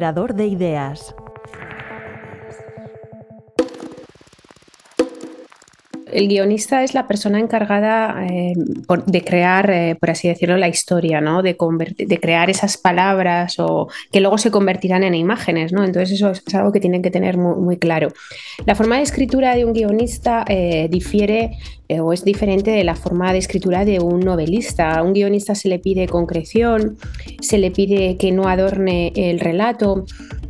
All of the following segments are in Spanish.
De ideas. el guionista es la persona encargada eh, de crear, eh, por así decirlo, la historia, ¿no? De, de, crear esas palabras o que luego se convertirán en imágenes, ¿no? Entonces eso es, algo que tienen que tener muy, claro. La forma de escritura de un guionista eh, difiere o es diferente de la forma de escritura de un novelista. A un guionista se le pide concreción, se le pide que no adorne el relato,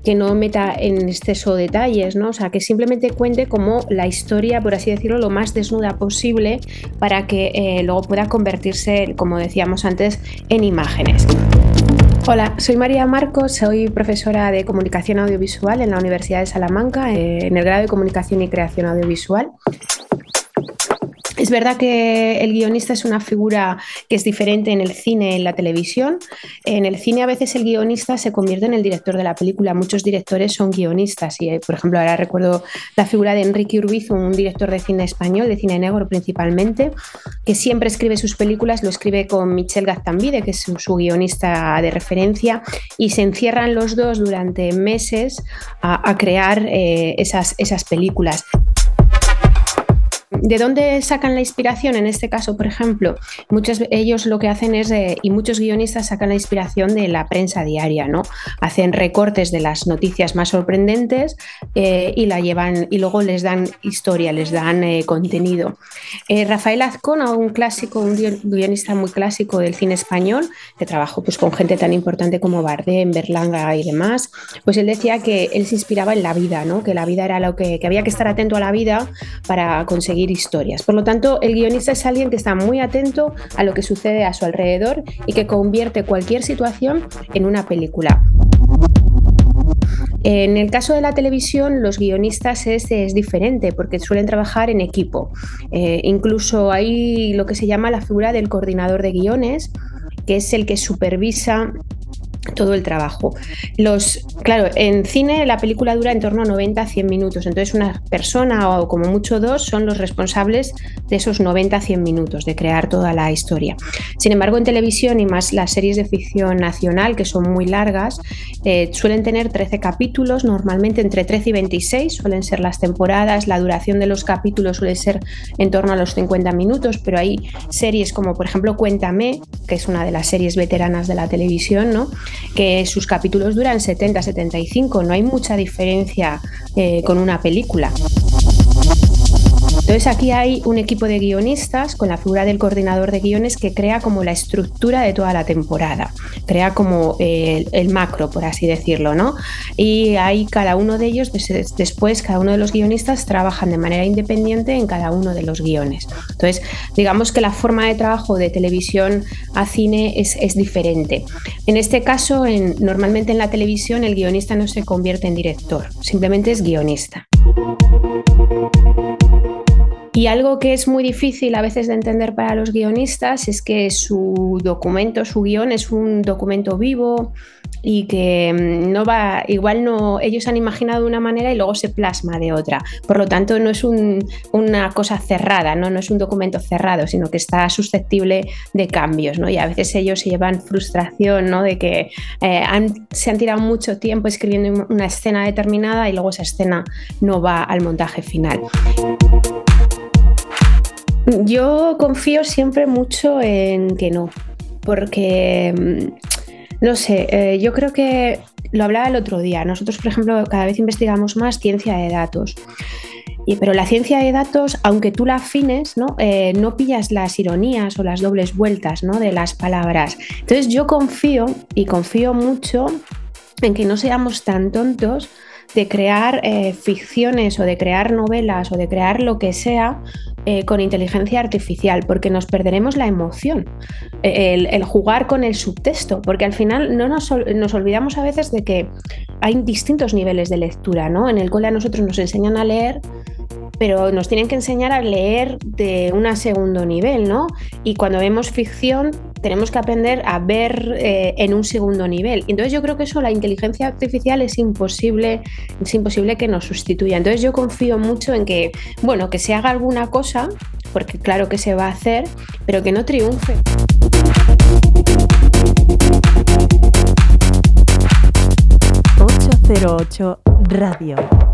que no meta en exceso detalles, ¿no? O sea, que simplemente cuente como la historia, por así decirlo, lo más desnuda posible para que eh, luego pueda convertirse, como decíamos antes, en imágenes. Hola, soy María Marcos, soy profesora de comunicación audiovisual en la Universidad de Salamanca, eh, en el grado de comunicación y creación audiovisual. Es verdad que el guionista es una figura que es diferente en el cine en la televisión. En el cine a veces el guionista se convierte en el director de la película. Muchos directores son guionistas y, eh, por ejemplo, ahora recuerdo la figura de Enrique Urbiz, un director de cine español, de cine negro principalmente, que siempre escribe sus películas, lo escribe con Michel Gaztambide, que es su, guionista de referencia, y se encierran los dos durante meses a, crear eh, esas, esas películas. ¿De dónde sacan la inspiración? En este caso, por ejemplo, muchos ellos lo que hacen es, eh, y muchos guionistas sacan la inspiración de la prensa diaria, ¿no? Hacen recortes de las noticias más sorprendentes eh, y la llevan, y luego les dan historia, les dan eh, contenido. Rafael Azcona, un clásico, un guionista muy clásico del cine español, que trabajó pues, con gente tan importante como Bardem, Berlanga y demás, pues él decía que él se inspiraba en la vida, ¿no? Que la vida era lo que había que estar atento a la vida para conseguir historias. Por lo tanto, el guionista es alguien que está muy atento a lo que sucede a su alrededor y que convierte cualquier situación en una película. En el caso de la televisión, los guionistas es, diferente porque suelen trabajar en equipo. Eh, incluso hay lo que se llama la figura del coordinador de guiones, que es el que supervisa todo el trabajo. Los, claro, en cine la película dura en torno a 90 a 100 minutos, entonces una persona o como mucho dos son los responsables de esos 90 a 100 minutos, de crear toda la historia. Sin embargo, en televisión y más las series de ficción nacional, que son muy largas, eh, suelen tener 13 capítulos, normalmente entre 13 y 26 suelen ser las temporadas, la duración de los capítulos suele ser en torno a los 50 minutos, pero hay series como por ejemplo Cuéntame, que es una de las series veteranas de la televisión, ¿no? Que sus capítulos duran 70-75, no hay mucha diferencia eh, con una película. Entonces aquí hay un equipo de guionistas con la figura del coordinador de guiones que crea como la estructura de toda la temporada, crea como el, macro, por así decirlo, ¿no? Y ahí cada uno de ellos, después cada uno de los guionistas trabajan de manera independiente en cada uno de los guiones. Entonces, digamos que la forma de trabajo de televisión a cine es, diferente. En este caso, normalmente en la televisión el guionista no se convierte en director, simplemente es guionista. Y algo que es muy difícil a veces de entender para los guionistas es que su documento, su guion es un documento vivo y que mm, no va, igual no, ellos han imaginado de una manera y luego se plasma de otra. Por lo tanto, no es una cosa cerrada, ¿no? no es un documento cerrado, sino que está susceptible de cambios. ¿no? Y a veces ellos se llevan frustración ¿no? de que eh, se han tirado mucho tiempo escribiendo una escena determinada y luego esa escena no va al montaje final. Yo confío siempre mucho en que no, porque, mm, no sé, eh, yo creo que lo hablaba el otro día, nosotros, por ejemplo, cada vez investigamos más ciencia de datos. Pero la ciencia de datos, aunque tú la afines, ¿no? Eh, no pillas las ironías o las dobles vueltas ¿no? de las palabras. Entonces yo confío y confío mucho en que no seamos tan tontos de crear eh, ficciones o de crear novelas o de crear lo que sea eh, con inteligencia artificial, porque nos perderemos la emoción, el, jugar con el subtexto, porque al final no nos, nos, olvidamos a veces de que hay distintos niveles de lectura, ¿no? En el cole a nosotros nos enseñan a leer pero nos tienen que enseñar a leer de un segundo nivel, ¿no? Y cuando vemos ficción tenemos que aprender a ver eh, en un segundo nivel. Entonces yo creo que eso la inteligencia artificial es imposible, es imposible que nos sustituya. Entonces yo confío mucho en que, bueno, que se haga alguna cosa, porque claro que se va a hacer, pero que no triunfe. Radio.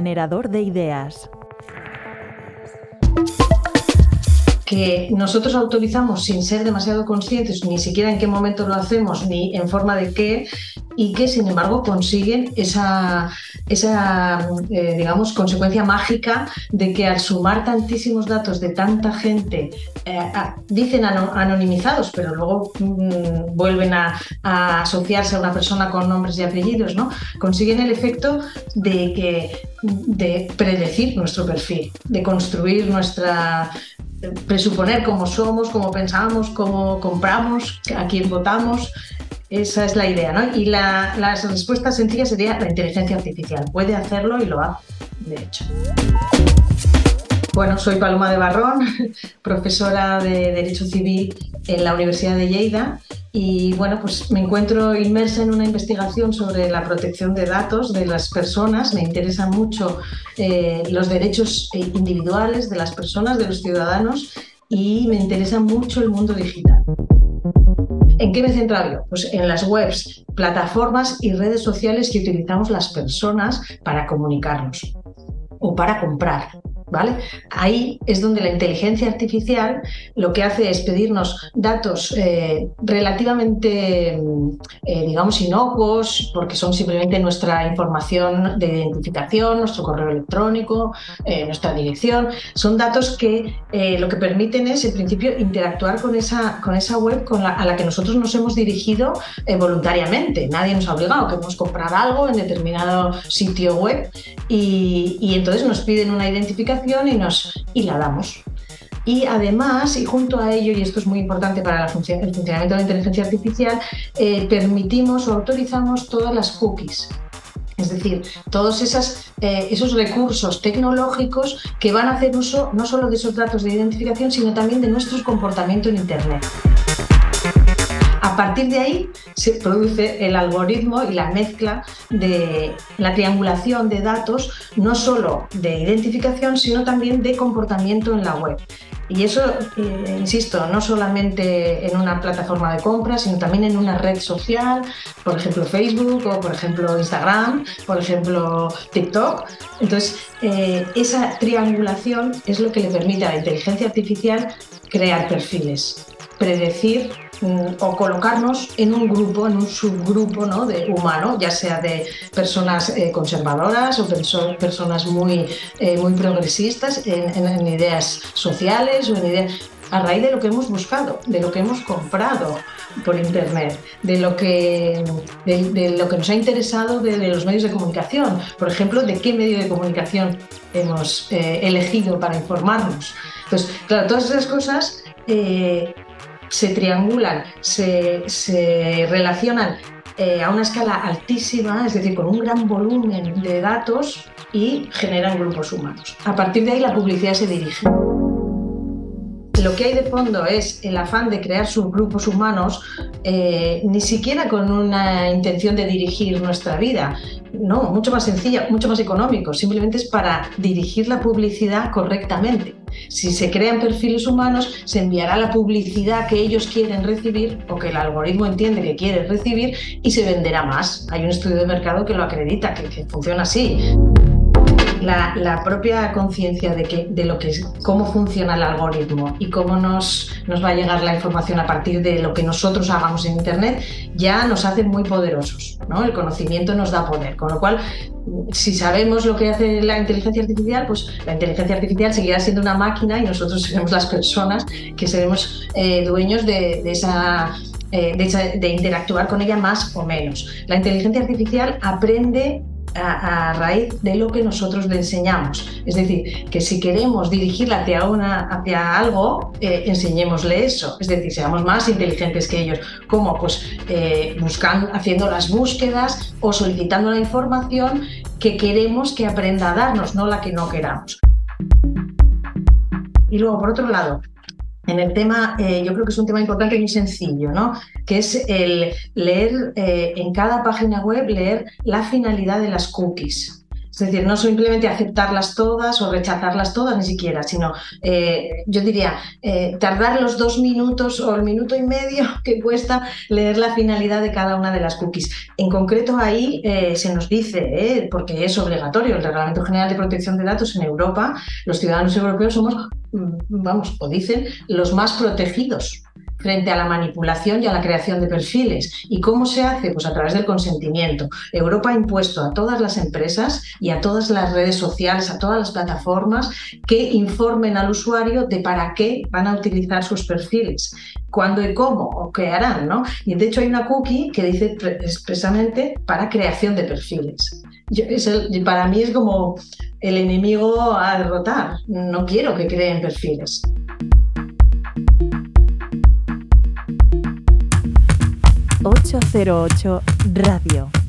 Generador de ideas. que nosotros autorizamos sin ser demasiado conscientes, ni siquiera en qué momento lo hacemos, ni en forma de qué, y que sin embargo consiguen esa, esa eh, digamos, consecuencia mágica de que al sumar tantísimos datos de tanta gente, eh, dicen anonimizados, pero luego mm, vuelven a, asociarse a una persona con nombres y apellidos, ¿no? consiguen el efecto de, que, de predecir nuestro perfil, de construir nuestra, presuponer cómo somos, cómo pensamos, cómo compramos, a quién votamos. Esa es la idea, ¿no? Y la, la respuesta sencilla sería la inteligencia artificial. Puede hacerlo y lo hace, de hecho. Bueno, soy Paloma de Barrón, profesora de Derecho Civil en la Universidad de Lleida y bueno, pues me encuentro inmersa en una investigación sobre la protección de datos de las personas. Me interesan mucho eh, los derechos eh, individuales de las personas, de los ciudadanos y me interesa mucho el mundo digital. ¿En qué me centro yo? Pues en las webs, plataformas y redes sociales que utilizamos las personas para comunicarnos o para comprar. Ahí es donde la inteligencia artificial lo que hace es pedirnos datos eh, relativamente, eh, digamos, inocuos, porque son simplemente nuestra información de identificación, nuestro correo electrónico, eh, nuestra dirección. Son datos que lo que permiten es, en principio, interactuar con esa, con esa web a la que nosotros nos hemos dirigido voluntariamente. Nadie nos ha obligado, queremos comprar algo en determinado sitio web y entonces nos piden una identificación y, nos, y la damos. Y además, y junto a ello, y esto es muy importante para el funcionamiento de la inteligencia artificial, eh, permitimos o autorizamos todas las cookies. Es decir, todos esas, eh, esos recursos tecnológicos que van a hacer uso no solo de esos datos de identificación, sino también de nuestro comportamiento en Internet. A partir de ahí se produce el algoritmo y la mezcla de la triangulación de datos, no solo de identificación, sino también de comportamiento en la web. Y eso, eh, insisto, no solamente en una plataforma de compra, sino también en una red social, por ejemplo Facebook o por ejemplo Instagram, por ejemplo TikTok. Entonces, eh, esa triangulación es lo que le permite a la inteligencia artificial crear perfiles, predecir o colocarnos en un grupo, en un subgrupo ¿no? humano, ya sea de personas eh, conservadoras o personas muy, eh, muy progresistas en, ideas sociales o en ideas a raíz de lo que hemos buscado, de lo que hemos comprado por internet, de lo que, de, lo que nos ha interesado de, los medios de comunicación. Por ejemplo, de qué medio de comunicación hemos eh, elegido para informarnos. Entonces, todas esas cosas eh, se triangulan, se, relacionan eh, a una escala altísima, es decir, con un gran volumen de datos y generan grupos humanos. A partir de ahí la publicidad se dirige lo que hay de fondo es el afán de crear subgrupos humanos, eh, ni siquiera con una intención de dirigir nuestra vida. No, mucho más sencilla, mucho más económico. Simplemente es para dirigir la publicidad correctamente. Si se crean perfiles humanos, se enviará la publicidad que ellos quieren recibir o que el algoritmo entiende que quiere recibir y se venderá más. Hay un estudio de mercado que lo acredita, que, que funciona así la, propia conciencia de, que, de lo que es, cómo funciona el algoritmo y cómo nos, nos va a llegar la información a partir de lo que nosotros hagamos en Internet ya nos hace muy poderosos. ¿no? El conocimiento nos da poder, con lo cual si sabemos lo que hace la inteligencia artificial, pues la inteligencia artificial seguirá siendo una máquina y nosotros seremos las personas que seremos eh, dueños de, esa eh, de, de, interactuar con ella más o menos. La inteligencia artificial aprende a, raíz de lo que nosotros le enseñamos. Es decir, que si queremos dirigirla hacia, hacia algo, eh, enseñémosle eso. Es decir, seamos más inteligentes que ellos. ¿Cómo? Pues eh, buscando, haciendo las búsquedas o solicitando la información que queremos que aprenda a darnos, no la que no queramos. Y luego, por otro lado, en el tema, eh, yo creo que es un tema importante y muy sencillo, ¿no? que es el leer eh, en cada página web, leer la finalidad de las cookies. Es decir, no simplemente aceptarlas todas o rechazarlas todas ni siquiera, sino eh, yo diría tardar los dos minutos o el minuto y medio que cuesta leer la finalidad de cada una de las cookies. En concreto ahí se nos dice, porque es obligatorio el Reglamento General de Protección de Datos en Europa, los ciudadanos europeos somos Mm, vamos, o dicen, los más protegidos frente a la manipulación y a la creación de perfiles. ¿Y cómo se hace? Pues a través del consentimiento. Europa ha impuesto a todas las empresas y a todas las redes sociales, a todas las plataformas, que informen al usuario de para qué van a utilizar sus perfiles, cuándo y cómo, o qué harán. ¿no? Y de hecho hay una cookie que dice expresamente para creación de perfiles. para mí es como el enemigo a derrotar. No quiero que creen perfiles. ...808 Radio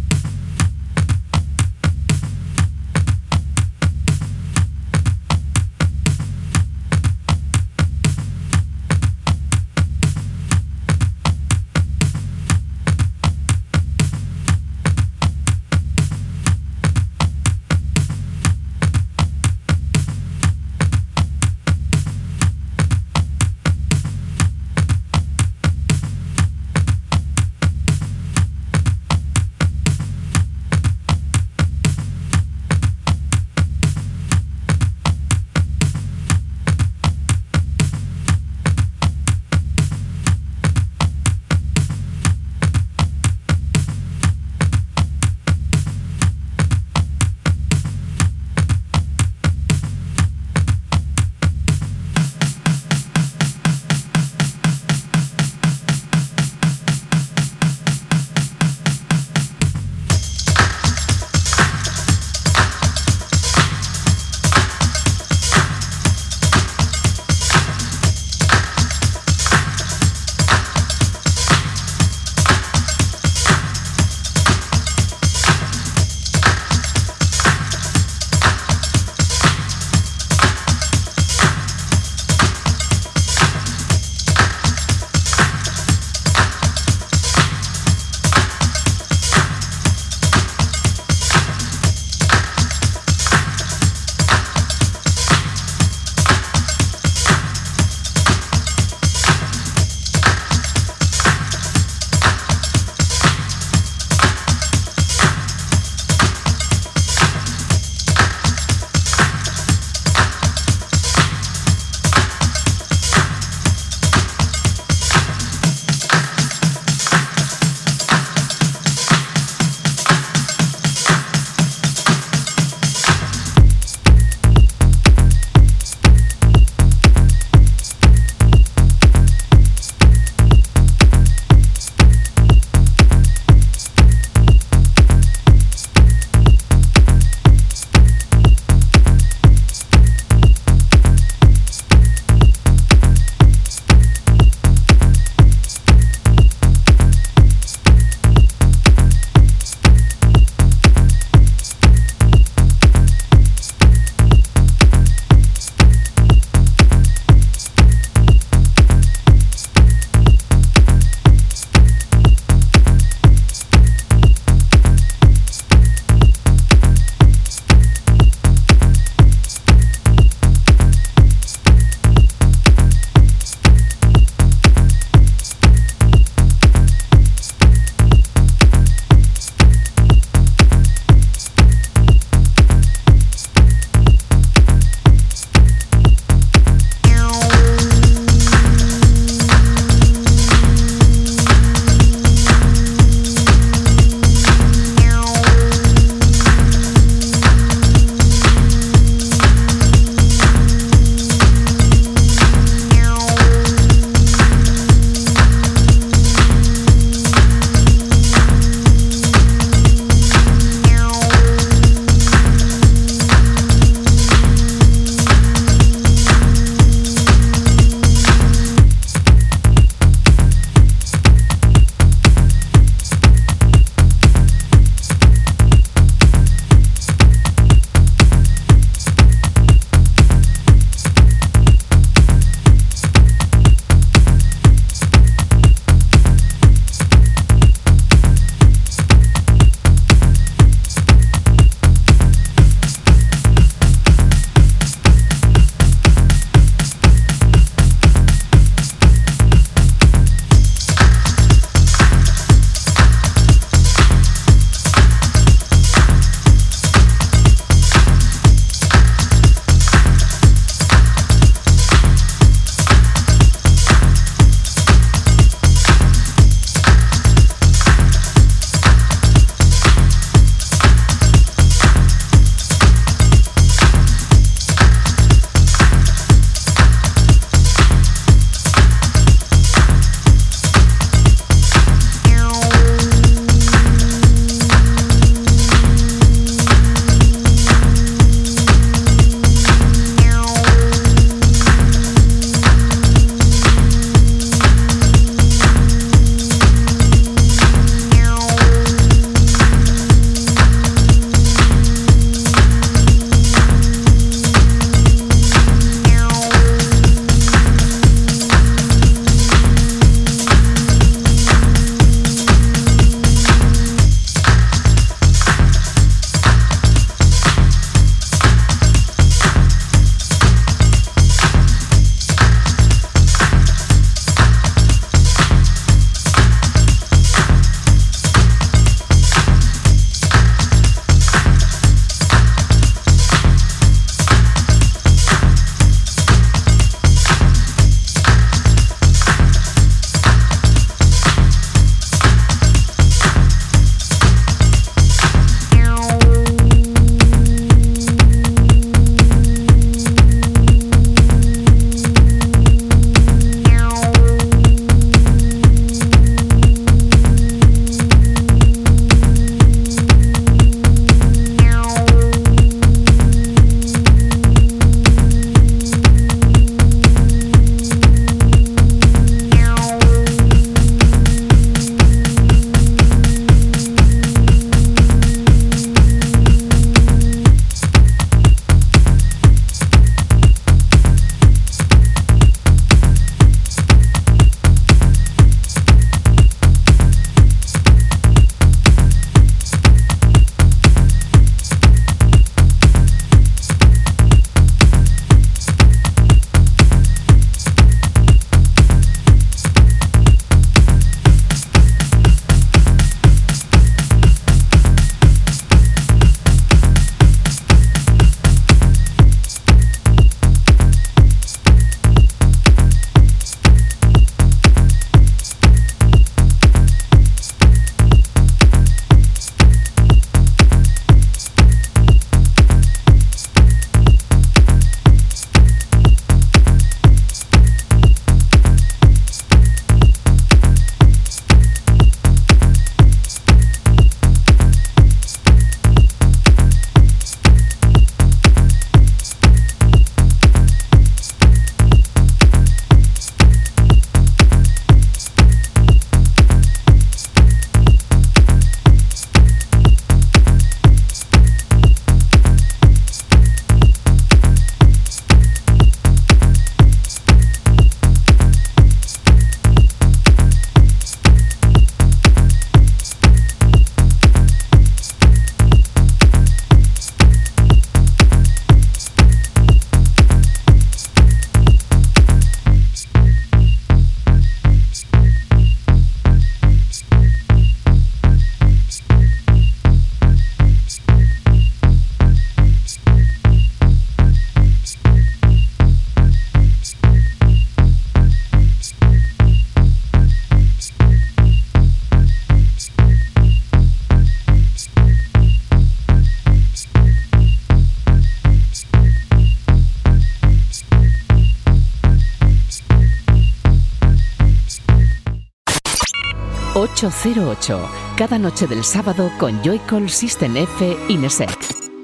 808. Cada noche del sábado con Joycall System F Ineset.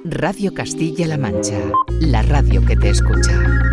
Radio Castilla-La Mancha. La radio que te escucha.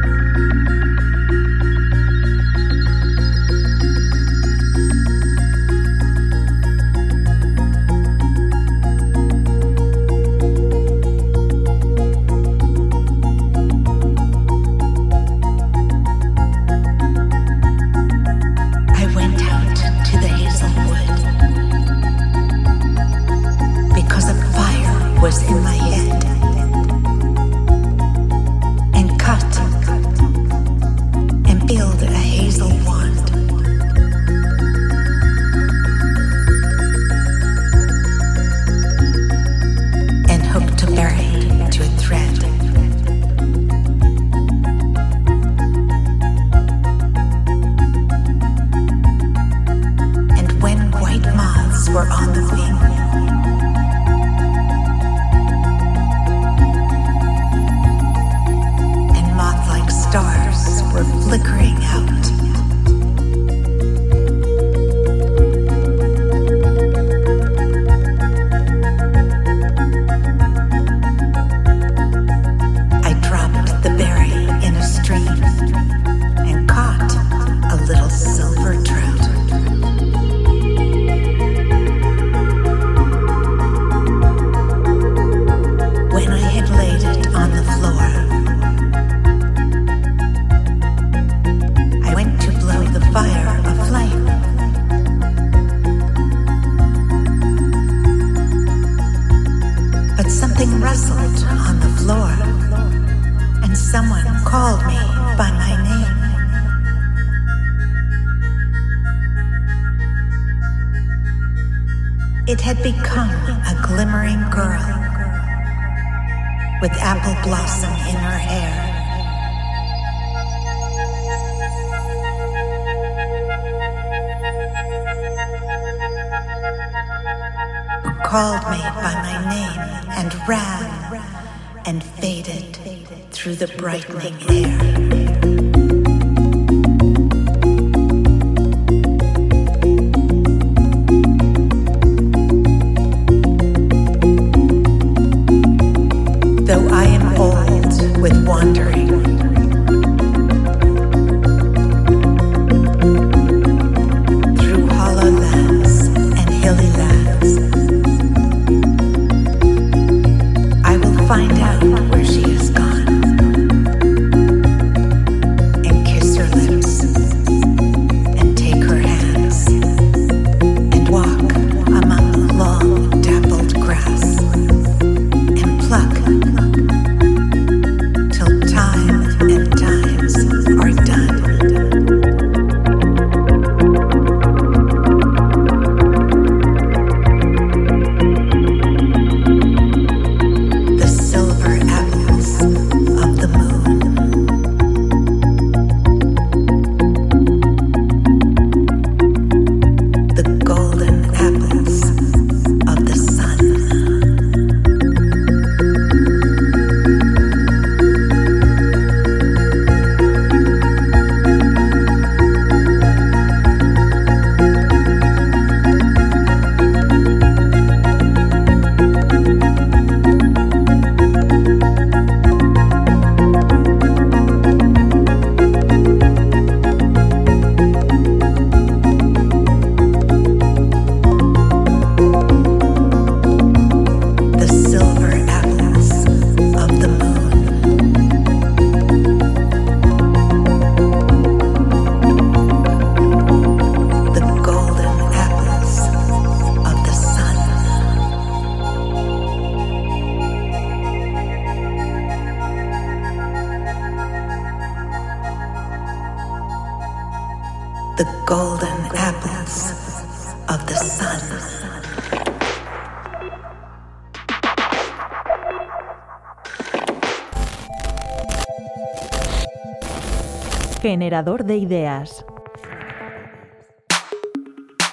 generador de ideas.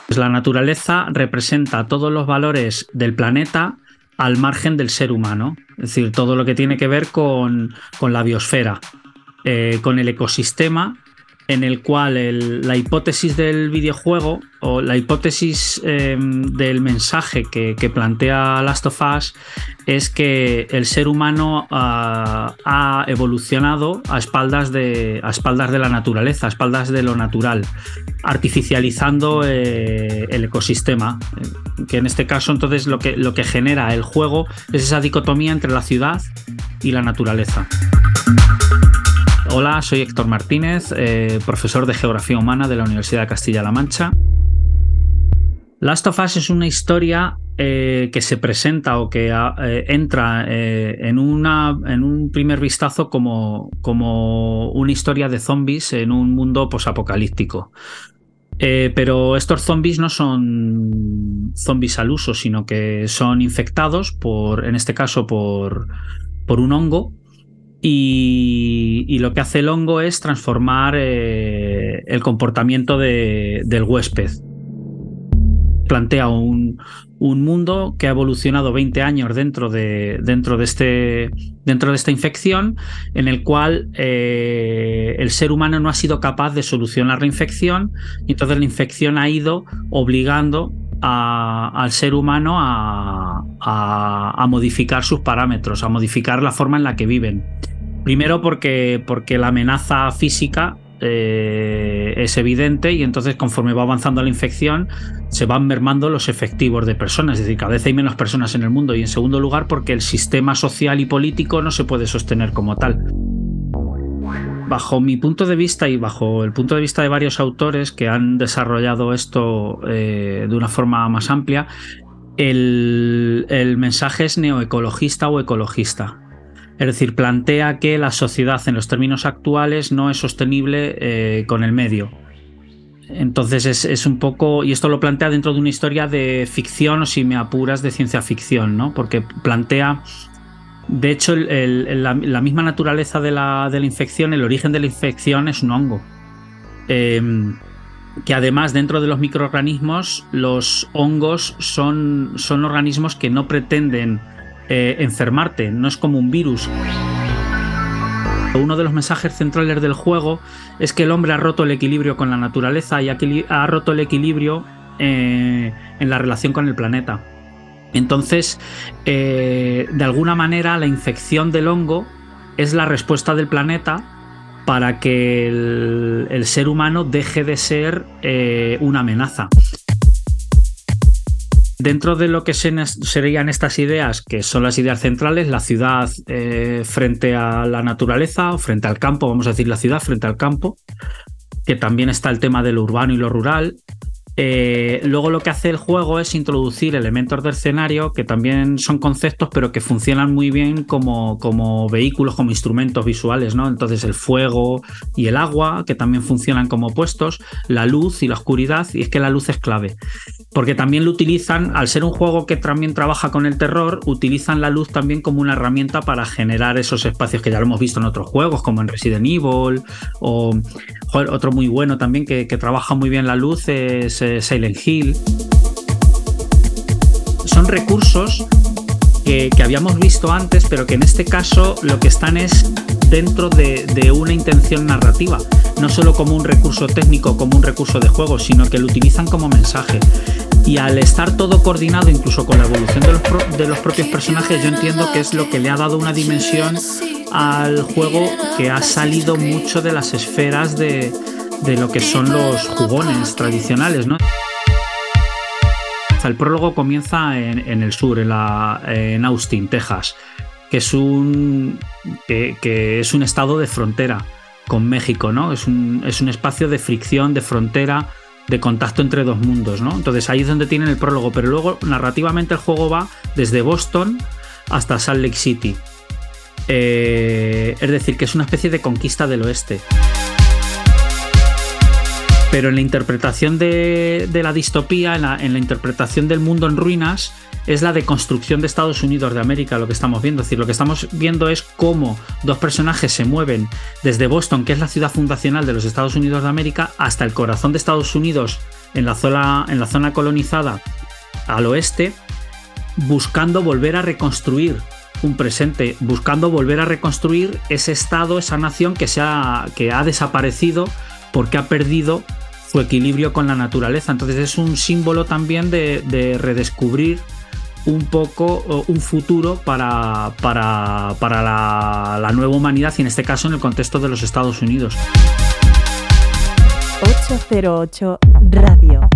Pues la naturaleza representa todos los valores del planeta al margen del ser humano, es decir, todo lo que tiene que ver con, con la biosfera, eh, con el ecosistema en el cual la hipótesis del videojuego o la hipótesis eh, del mensaje que, plantea Last of Us es que el ser humano uh, ha evolucionado a espaldas, de, a espaldas de la naturaleza, a espaldas de lo natural, artificializando eh, el ecosistema. Que en este caso, entonces, lo que, lo que genera el juego es esa dicotomía entre la ciudad y la naturaleza. Hola, soy Héctor Martínez, eh, profesor de Geografía Humana de la Universidad de Castilla-La Mancha. Last of Us es una historia eh, que se presenta o que eh, entra eh, en, un primer vistazo como, una historia de zombies en un mundo posapocalíptico. pero estos zombies no son zombies al uso, sino que son infectados por, en este caso, por, un hongo y, lo que hace el hongo es transformar eh, el comportamiento de, del huésped. Plantea un, un, mundo que ha evolucionado 20 años dentro de, dentro de, este, dentro de esta infección, en el cual eh, el ser humano no ha sido capaz de solucionar la infección, y entonces la infección ha ido obligando al ser humano a, a, a, modificar sus parámetros, a modificar la forma en la que viven. Primero porque, porque la amenaza física eh, es evidente y entonces conforme va avanzando la infección se van mermando los efectivos de personas, es decir, cada vez hay menos personas en el mundo y en segundo lugar porque el sistema social y político no se puede sostener como tal. Bajo mi punto de vista y bajo el punto de vista de varios autores que han desarrollado esto eh, de una forma más amplia, el, el mensaje es neoecologista o ecologista. Es decir, plantea que la sociedad en los términos actuales no es sostenible eh, con el medio. Entonces es, un poco, y esto lo plantea dentro de una historia de ficción o si me apuras de ciencia ficción, ¿no? Porque plantea, de hecho, la, misma naturaleza de la, de la, infección, el origen de la infección es un hongo. Eh, que además dentro de los microorganismos, los hongos son, son organismos que no pretenden eh, enfermarte, no es como un virus. Uno de los mensajes centrales del juego es que el hombre ha roto el equilibrio con la naturaleza y ha roto el equilibrio eh, en la relación con el planeta. Entonces, eh, de alguna manera, la infección del hongo es la respuesta del planeta para que el, ser humano deje de ser una amenaza. Dentro de lo que serían estas ideas, que son las ideas centrales, la ciudad eh, frente a la naturaleza o frente al campo, vamos a decir la ciudad frente al campo, que también está el tema de lo urbano y lo rural, eh, luego lo que hace el juego es introducir elementos del escenario que también son conceptos, pero que funcionan muy bien como, como vehículos, como instrumentos visuales, ¿no? Entonces el fuego y el agua, que también funcionan como opuestos, la luz y la oscuridad, y es que la luz es clave. Porque también lo utilizan, al ser un juego que también trabaja con el terror, utilizan la luz también como una herramienta para generar esos espacios que ya lo hemos visto en otros juegos, como en Resident Evil, o otro muy bueno también que, que trabaja muy bien la luz es Silent Hill. Son recursos que, habíamos visto antes, pero que en este caso lo que están es dentro de, una intención narrativa, no solo como un recurso técnico, como un recurso de juego, sino que lo utilizan como mensaje. Y al estar todo coordinado, incluso con la evolución de los, de los propios personajes, yo entiendo que es lo que le ha dado una dimensión al juego que ha salido mucho de las esferas de, de lo que son los jugones tradicionales, ¿no? El prólogo comienza en, el sur, en, Austin, Texas, que es un, que, es un estado de frontera con México, ¿no? Es un, es un espacio de fricción, de frontera, de contacto entre dos mundos, ¿no? Entonces ahí es donde tienen el prólogo, pero luego narrativamente el juego va desde Boston hasta Salt Lake City. Eh, es decir, que es una especie de conquista del oeste. Pero en la interpretación de, la distopía, en la, interpretación del mundo en ruinas, es la deconstrucción de Estados Unidos de América lo que estamos viendo. Es decir, lo que estamos viendo es cómo dos personajes se mueven desde Boston, que es la ciudad fundacional de los Estados Unidos de América, hasta el corazón de Estados Unidos, en la zona, colonizada al oeste, buscando volver a reconstruir un presente, buscando volver a reconstruir ese estado, esa nación que, se que ha desaparecido porque ha perdido su equilibrio con la naturaleza. Entonces es un símbolo también de, de redescubrir un poco un futuro para, para, para la, la nueva humanidad y en este caso en el contexto de los Estados Unidos. 808 Radio.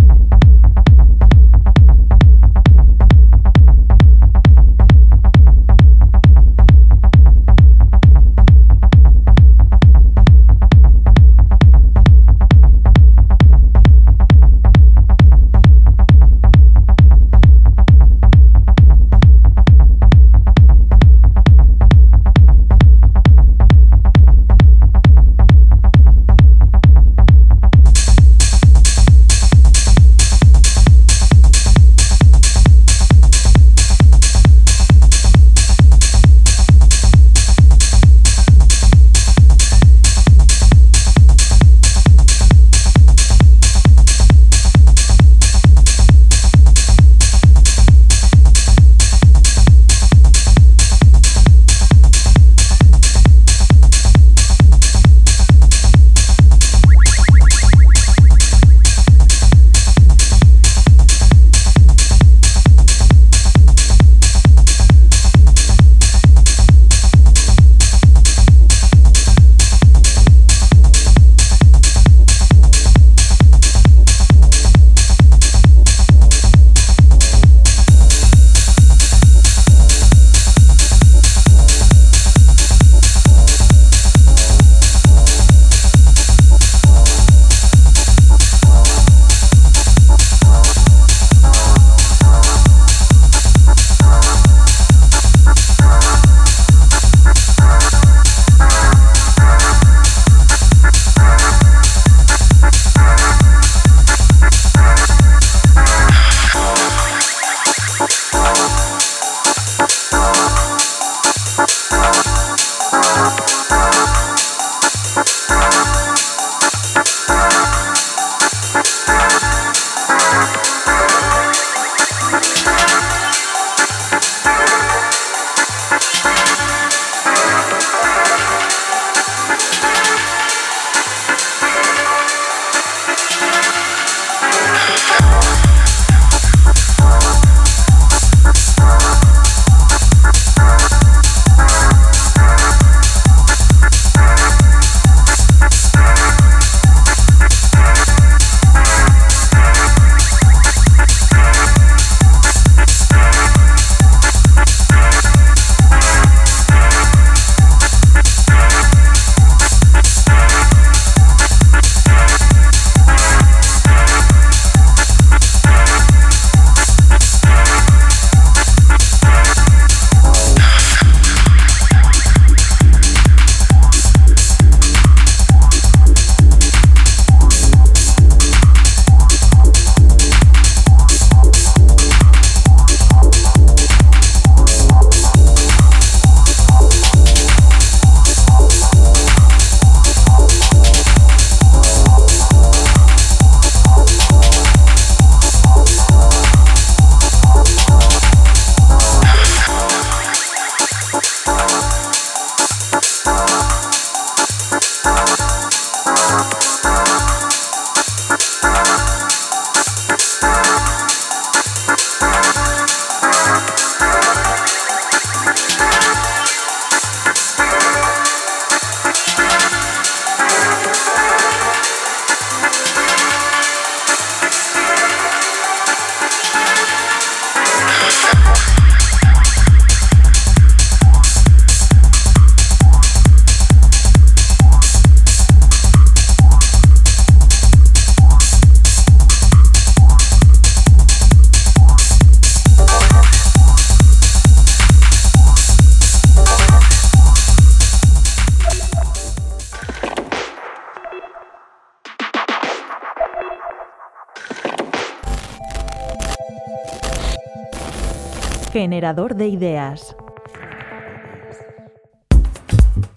Generador de ideas.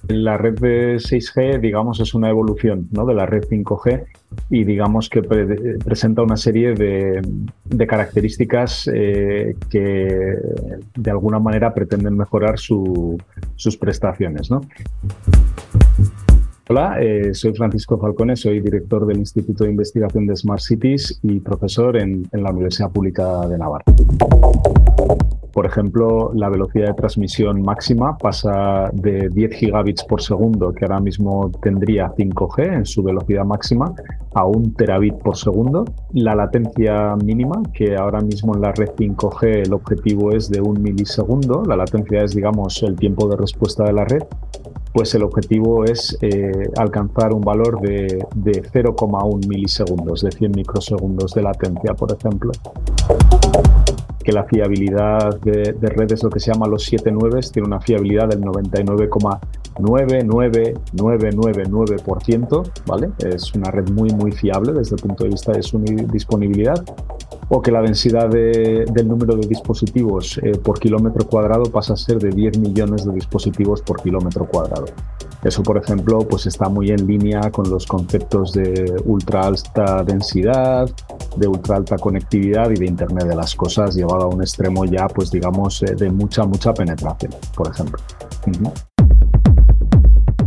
La red de 6G, digamos, es una evolución ¿no? de la red 5G y digamos que pre presenta una serie de, características eh, que de alguna manera pretenden mejorar su, sus prestaciones. ¿no? Hola, eh, soy Francisco Falcone, soy director del Instituto de Investigación de Smart Cities y profesor en la Universidad Pública de Navarra. Por ejemplo, la velocidad de transmisión máxima pasa de 10 gigabits por segundo, que ahora mismo tendría 5G en su velocidad máxima, a un terabit por segundo. La latencia mínima, que ahora mismo en la red 5G el objetivo es de un milisegundo, la latencia es, digamos, el tiempo de respuesta de la red, pues el objetivo es eh, alcanzar un valor de 0,1 milisegundos, de 100 microsegundos de latencia, por ejemplo que la fiabilidad de, de redes, lo que se llama los 7 9 tiene una fiabilidad del 99,99999%, ¿vale? Es una red muy, muy fiable desde el punto de vista de su disponibilidad. O que la densidad de, del número de dispositivos eh, por kilómetro cuadrado pasa a ser de 10 millones de dispositivos por kilómetro cuadrado. Eso, por ejemplo, pues está muy en línea con los conceptos de ultra alta densidad, de ultra alta conectividad y de Internet de las cosas llevado a un extremo ya, pues digamos, eh, de mucha, mucha penetración, por ejemplo.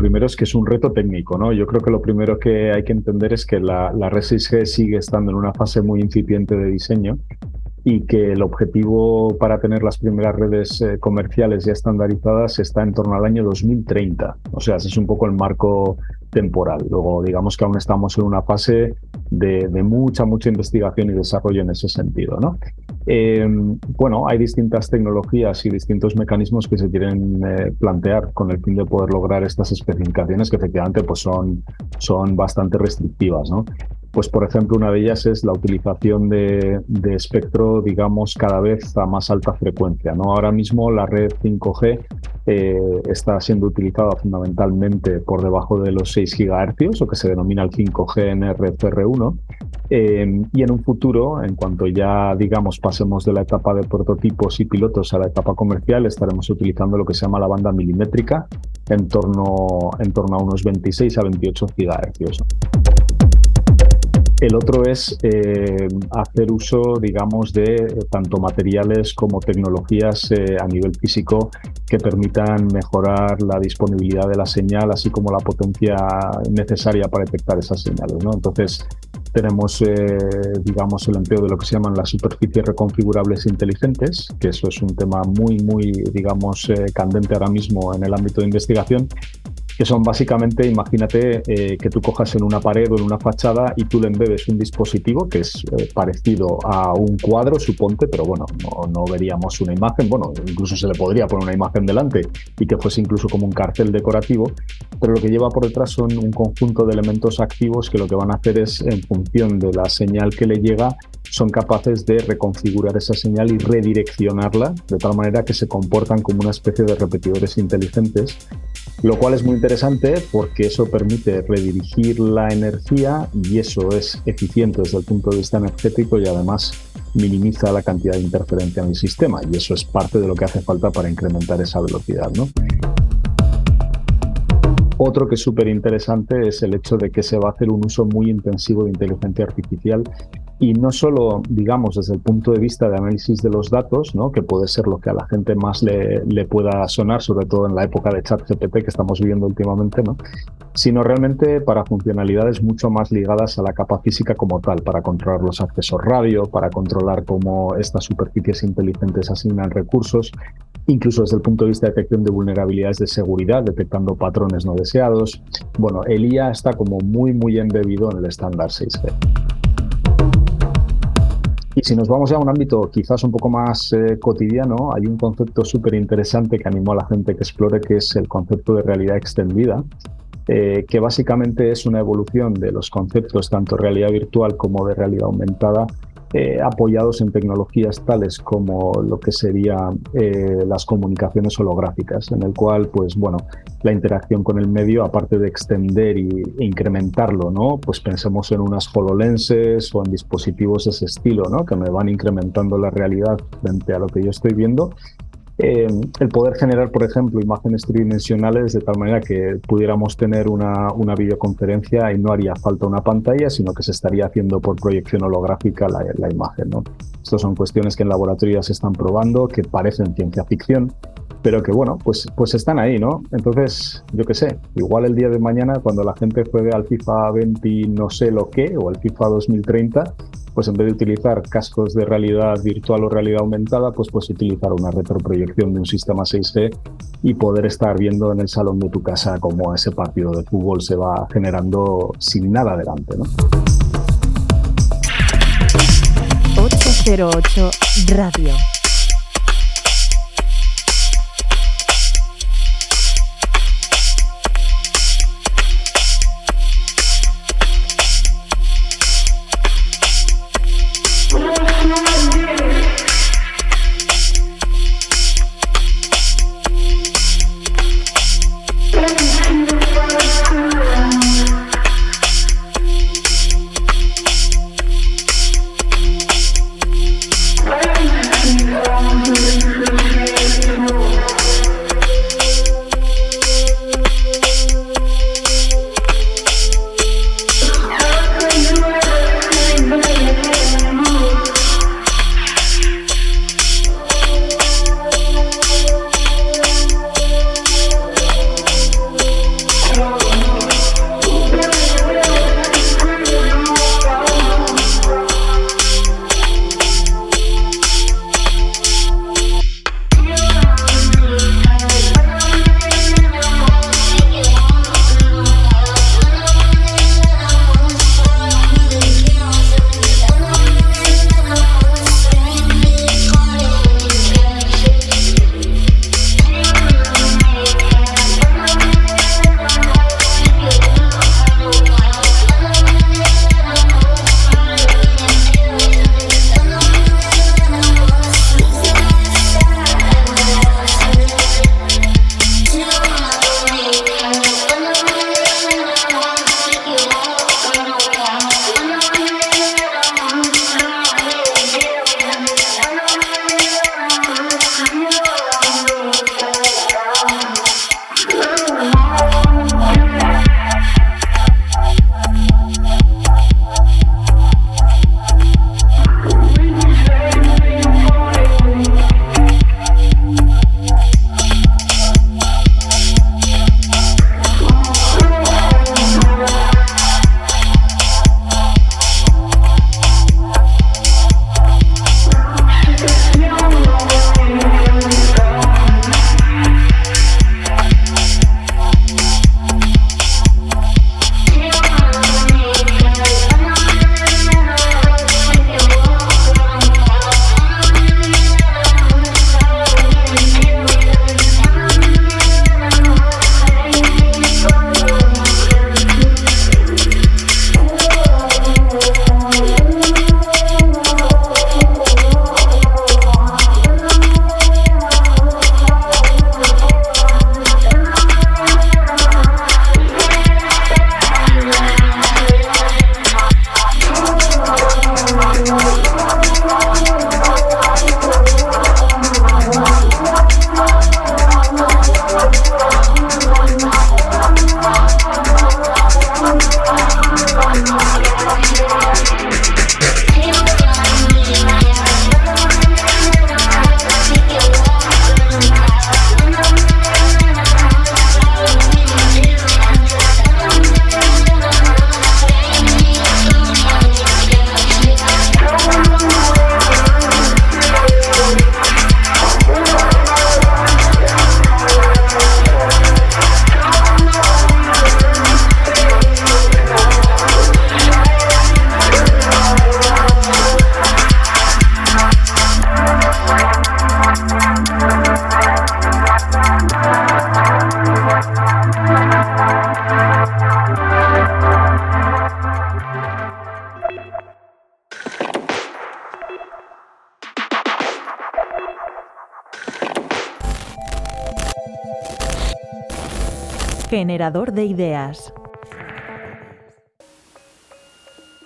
Primero es que es un reto técnico, ¿no? Yo creo que lo primero que hay que entender es que la, la red 6G sigue estando en una fase muy incipiente de diseño y que el objetivo para tener las primeras redes eh, comerciales ya estandarizadas está en torno al año 2030. O sea, ese es un poco el marco temporal. Luego, digamos que aún estamos en una fase de, mucha, mucha investigación y desarrollo en ese sentido. ¿no? Eh, bueno, hay distintas tecnologías y distintos mecanismos que se quieren eh, plantear con el fin de poder lograr estas especificaciones que efectivamente pues son, son bastante restrictivas. ¿no? Pues, por ejemplo, una de ellas es la utilización de, espectro, digamos, cada vez a más alta frecuencia. ¿no? Ahora mismo la red 5G eh, está siendo utilizada fundamentalmente por debajo de los 6 GHz, o que se denomina el 5G NRFR1. Eh, y en un futuro, en cuanto ya, digamos, pasemos de la etapa de prototipos y pilotos a la etapa comercial, estaremos utilizando lo que se llama la banda milimétrica en torno, en torno a unos 26 a 28 GHz. El otro es eh, hacer uso, digamos, de tanto materiales como tecnologías eh, a nivel físico que permitan mejorar la disponibilidad de la señal, así como la potencia necesaria para detectar esas señales. Entonces, tenemos, eh, digamos, el empleo de lo que se llaman las superficies reconfigurables inteligentes, que eso es un tema muy, muy, digamos, candente ahora mismo en el ámbito de investigación que son básicamente, imagínate eh, que tú cojas en una pared o en una fachada y tú le embebes un dispositivo que es eh, parecido a un cuadro, suponte, pero bueno, no, no, veríamos una imagen, bueno, incluso se le podría poner una imagen delante y que fuese incluso como un cartel decorativo, pero lo que lleva por detrás son un conjunto de elementos activos que lo que van a hacer es, en función de la señal que le llega, son capaces de reconfigurar esa señal y redireccionarla de tal manera que se comportan como una especie de repetidores inteligentes, lo cual es muy interesante porque eso permite redirigir la energía y eso es eficiente desde el punto de vista energético y además minimiza la cantidad de interferencia en el sistema y eso es parte de lo que hace falta para incrementar esa velocidad. ¿no? Otro que es súper interesante es el hecho de que se va a hacer un uso muy intensivo de inteligencia artificial y no solo, digamos, desde el punto de vista de análisis de los datos, que puede ser lo que a la gente más le, pueda sonar, sobre todo en la época de chat GPT que estamos viviendo últimamente, ¿no? sino realmente para funcionalidades mucho más ligadas a la capa física como tal, para controlar los accesos radio, para controlar cómo estas superficies inteligentes asignan recursos, incluso desde el punto de vista de detección de vulnerabilidades de seguridad, detectando patrones no deseados. Bueno, el IA está como muy, muy embebido en el estándar 6G. Y si nos vamos a un ámbito quizás un poco más eh, cotidiano, hay un concepto súper interesante que animó a la gente que explore, que es el concepto de realidad extendida, eh, que básicamente es una evolución de los conceptos tanto realidad virtual como de realidad aumentada eh, apoyados en tecnologías tales como lo que serían eh, las comunicaciones holográficas, en el cual, pues bueno, la interacción con el medio, aparte de extender e incrementarlo, ¿no? Pues pensemos en unas HoloLenses o en dispositivos de ese estilo, ¿no? Que me van incrementando la realidad frente a lo que yo estoy viendo eh, el poder generar, por ejemplo, imágenes tridimensionales de tal manera que pudiéramos tener una, una, videoconferencia y no haría falta una pantalla, sino que se estaría haciendo por proyección holográfica la, la imagen. ¿no? Estas son cuestiones que en laboratorio se están probando, que parecen ciencia ficción, pero que bueno, pues, pues están ahí, ¿no? Entonces, yo qué sé, igual el día de mañana cuando la gente juegue al FIFA 20 no sé lo qué o al FIFA 2030, pues en vez de utilizar cascos de realidad virtual o realidad aumentada, pues puedes utilizar una retroproyección de un sistema 6G y poder estar viendo en el salón de tu casa cómo ese partido de fútbol se va generando sin nada delante, ¿no? 808 Radio. De ideas.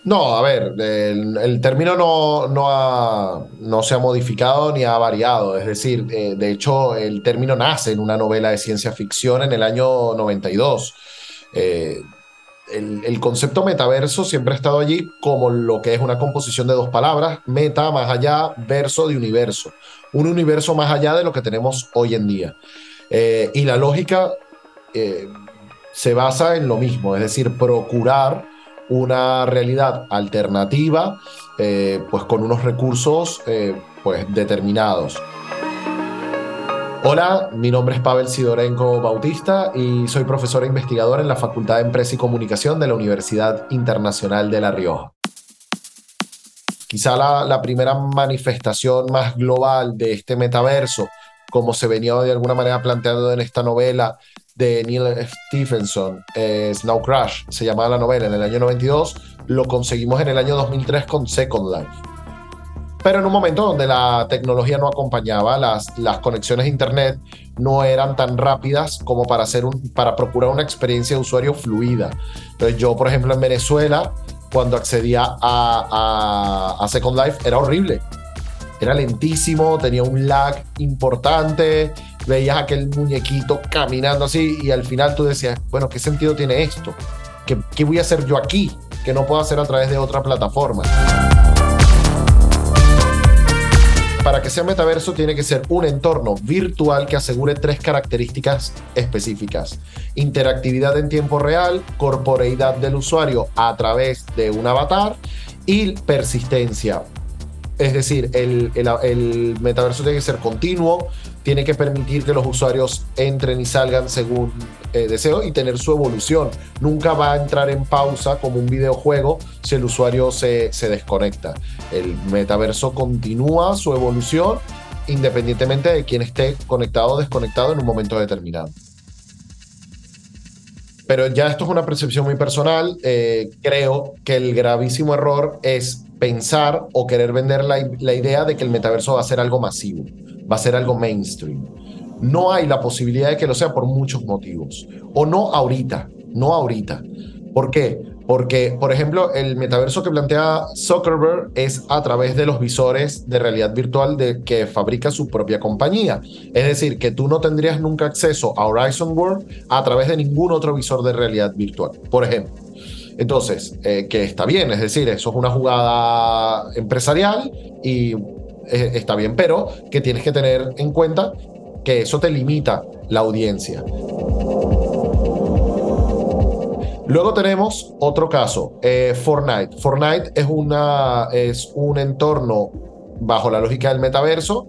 No, a ver, el, término no, no, ha- no se ha modificado ni ha variado. Es decir, eh, de hecho, el término nace en una novela de ciencia ficción en el año 92. Eh, el, concepto metaverso siempre ha estado allí como lo que es una composición de dos palabras, meta más allá, verso de universo. Un universo más allá de lo que tenemos hoy en día. Eh, y la lógica se basa en lo mismo, es decir, procurar una realidad alternativa, eh, pues con unos recursos eh, pues determinados. Hola, mi nombre es Pavel Sidorenko Bautista y soy profesor e investigador en la Facultad de Empresa y Comunicación de la Universidad Internacional de La Rioja. Quizá la, la primera manifestación más global de este metaverso, como se venía de alguna manera planteando en esta novela de Neil Stephenson, eh, Snow Crash, se llamaba la novela en el año 92, lo conseguimos en el año 2003 con Second Life. Pero en un momento donde la tecnología no acompañaba, las, las conexiones a Internet no eran tan rápidas como para, hacer un, para procurar una experiencia de usuario fluida. Entonces yo, por ejemplo, en Venezuela, cuando accedía a, a, a Second Life, era horrible. Era lentísimo, tenía un lag importante, veías aquel muñequito caminando así y al final tú decías, bueno, ¿qué sentido tiene esto? ¿Qué, qué voy a hacer yo aquí que no puedo hacer a través de otra plataforma? Para que sea metaverso tiene que ser un entorno virtual que asegure tres características específicas. Interactividad en tiempo real, corporeidad del usuario a través de un avatar y persistencia. Es decir, el, el, el metaverso tiene que ser continuo, tiene que permitir que los usuarios entren y salgan según eh, deseo y tener su evolución. Nunca va a entrar en pausa como un videojuego si el usuario se, se desconecta. El metaverso continúa su evolución independientemente de quién esté conectado o desconectado en un momento determinado. Pero ya esto es una percepción muy personal. Eh, creo que el gravísimo error es pensar o querer vender la, la, idea de que el metaverso va a ser algo masivo, va a ser algo mainstream. No hay la posibilidad de que lo sea por muchos motivos. O no ahorita, no ahorita. ¿Por qué? Porque, por ejemplo, el metaverso que plantea Zuckerberg es a través de los visores de realidad virtual de, que fabrica su propia compañía. Es decir, que tú no tendrías nunca acceso a Horizon World a través de ningún otro visor de realidad virtual, por ejemplo. Entonces, eh, que está bien, es decir, eso es una jugada empresarial y eh, está bien, pero que tienes que tener en cuenta que eso te limita la audiencia. Luego tenemos otro caso, eh, Fortnite. Fortnite es, una, es un entorno bajo la lógica del metaverso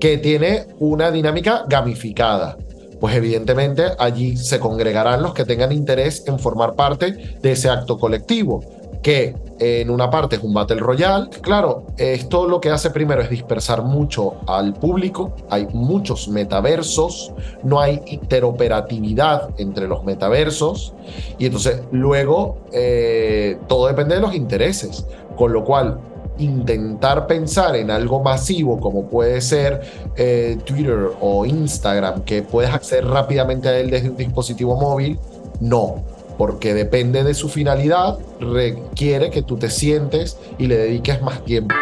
que tiene una dinámica gamificada. Pues evidentemente allí se congregarán los que tengan interés en formar parte de ese acto colectivo que en una parte es un Battle Royale. Claro, esto lo que hace primero es dispersar mucho al público, hay muchos metaversos, no hay interoperatividad entre los metaversos y entonces luego eh, todo depende de los intereses, con lo cual intentar pensar en algo masivo como puede ser eh, Twitter o Instagram, que puedes acceder rápidamente a él desde un dispositivo móvil, no porque depende de su finalidad, requiere que tú te sientes y le dediques más tiempo.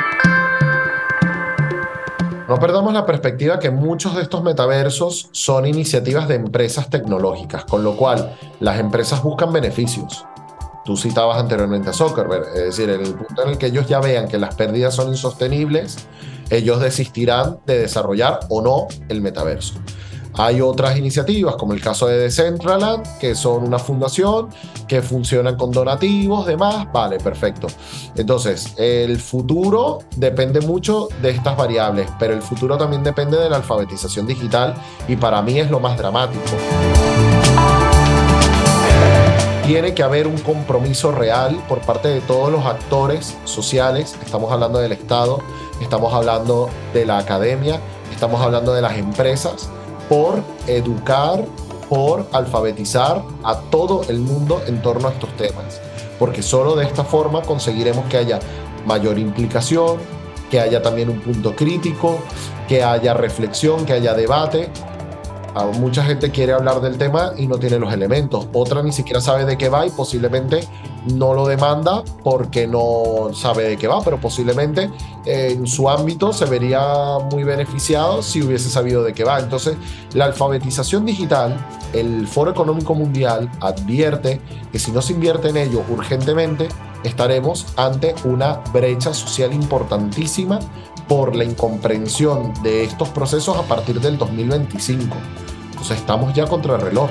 No perdamos la perspectiva que muchos de estos metaversos son iniciativas de empresas tecnológicas, con lo cual las empresas buscan beneficios. Tú citabas anteriormente a Zuckerberg, es decir, en el punto en el que ellos ya vean que las pérdidas son insostenibles, ellos desistirán de desarrollar o no el metaverso. Hay otras iniciativas, como el caso de Decentraland, que son una fundación que funcionan con donativos, demás. Vale, perfecto. Entonces, el futuro depende mucho de estas variables, pero el futuro también depende de la alfabetización digital y para mí es lo más dramático. Tiene que haber un compromiso real por parte de todos los actores sociales. Estamos hablando del Estado, estamos hablando de la academia, estamos hablando de las empresas por educar, por alfabetizar a todo el mundo en torno a estos temas. Porque solo de esta forma conseguiremos que haya mayor implicación, que haya también un punto crítico, que haya reflexión, que haya debate. A mucha gente quiere hablar del tema y no tiene los elementos. Otra ni siquiera sabe de qué va y posiblemente no lo demanda porque no sabe de qué va, pero posiblemente eh, en su ámbito se vería muy beneficiado si hubiese sabido de qué va. Entonces, la alfabetización digital, el Foro Económico Mundial advierte que si no se invierte en ello urgentemente, estaremos ante una brecha social importantísima por la incomprensión de estos procesos a partir del 2025. Entonces estamos ya contra el reloj.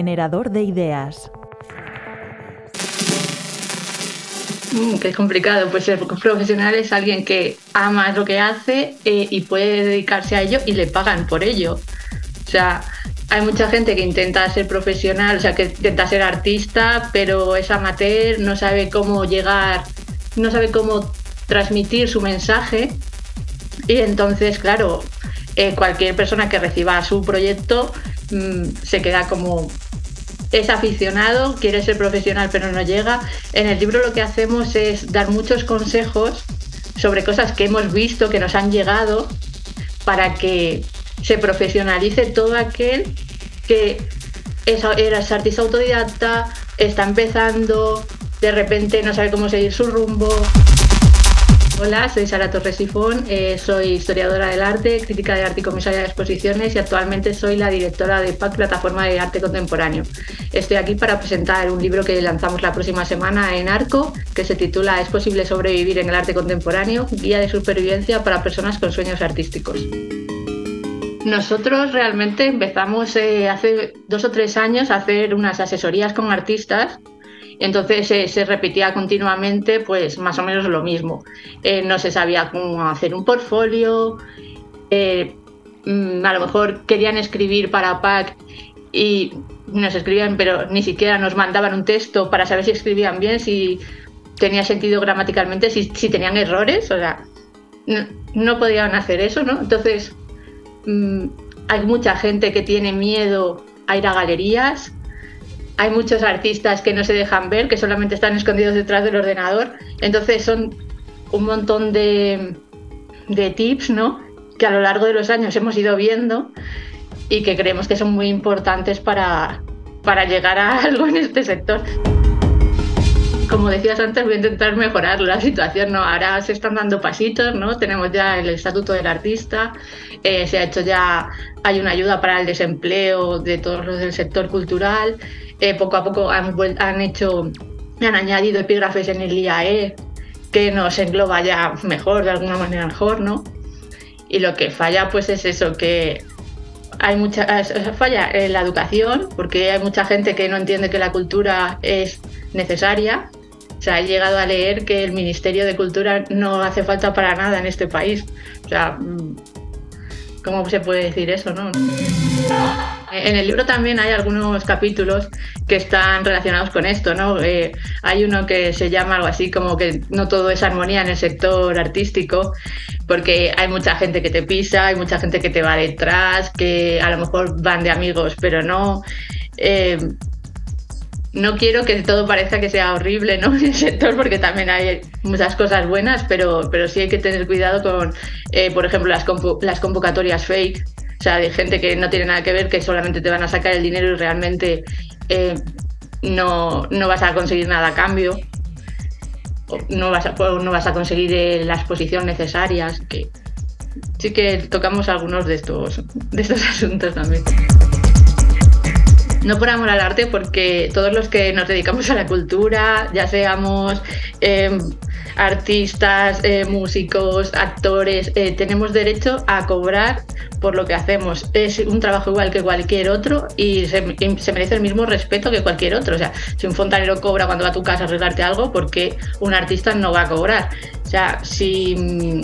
Generador de ideas. Mm, que es complicado, pues ser profesional es alguien que ama lo que hace eh, y puede dedicarse a ello y le pagan por ello. O sea, hay mucha gente que intenta ser profesional, o sea, que intenta ser artista, pero es amateur, no sabe cómo llegar, no sabe cómo transmitir su mensaje. Y entonces, claro, eh, cualquier persona que reciba su proyecto mm, se queda como es aficionado, quiere ser profesional pero no llega. En el libro lo que hacemos es dar muchos consejos sobre cosas que hemos visto, que nos han llegado, para que se profesionalice todo aquel que es, artista autodidacta, está empezando, de repente no sabe cómo seguir su rumbo. Hola, soy Sara Torres Sifón, eh, soy historiadora del arte, crítica de arte y comisaria de exposiciones y actualmente soy la directora de PAC, Plataforma de Arte Contemporáneo. Estoy aquí para presentar un libro que lanzamos la próxima semana en Arco, que se titula ¿Es posible sobrevivir en el arte contemporáneo? Guía de supervivencia para personas con sueños artísticos. Nosotros realmente empezamos eh, hace dos o tres años a hacer unas asesorías con artistas entonces eh, se repetía continuamente, pues más o menos lo mismo. Eh, no se sabía cómo hacer un portfolio, eh, mm, a lo mejor querían escribir para PAC y nos escribían, pero ni siquiera nos mandaban un texto para saber si escribían bien, si tenía sentido gramaticalmente, si, tenían errores, o sea, no, podían hacer eso, ¿no? Entonces, mm, hay mucha gente que tiene miedo a ir a galerías, hay muchos artistas que no se dejan ver, que solamente están escondidos detrás del ordenador. Entonces son un montón de, tips, ¿no? Que a lo largo de los años hemos ido viendo y que creemos que son muy importantes para, para llegar a algo en este sector. Como decías antes, voy a intentar mejorar la situación. ¿no? Ahora se están dando pasitos, ¿no? Tenemos ya el estatuto del artista, eh, se ha hecho ya, hay una ayuda para el desempleo de todos los del sector cultural. Eh, poco a poco han, han hecho, han añadido epígrafes en el IAE que nos engloba ya mejor, de alguna manera mejor, ¿no? Y lo que falla pues es eso, que hay mucha falla en la educación, porque hay mucha gente que no entiende que la cultura es necesaria. O sea, he llegado a leer que el Ministerio de Cultura no hace falta para nada en este país. O sea, ¿cómo se puede decir eso, no? En el libro también hay algunos capítulos que están relacionados con esto, ¿no? Eh, hay uno que se llama algo así como que no todo es armonía en el sector artístico, porque hay mucha gente que te pisa, hay mucha gente que te va detrás, que a lo mejor van de amigos, pero no. Eh, no quiero que todo parezca que sea horrible ¿no? en el sector, porque también hay muchas cosas buenas, pero, pero sí hay que tener cuidado con, eh, por ejemplo, las, las convocatorias fake, o sea, de gente que no tiene nada que ver, que solamente te van a sacar el dinero y realmente eh, no, vas a conseguir nada a cambio. No vas a, no vas a conseguir eh, la exposición necesaria. Que sí que tocamos algunos de estos, de estos asuntos también. No por amor al arte, porque todos los que nos dedicamos a la cultura, ya seamos eh, artistas, músicos, actores, tenemos derecho a cobrar por lo que hacemos. Es un trabajo igual que cualquier otro y se, merece el mismo respeto que cualquier otro. O sea, si un fontanero cobra cuando va a tu casa a arreglarte algo, ¿por qué un artista no va a cobrar? O sea, si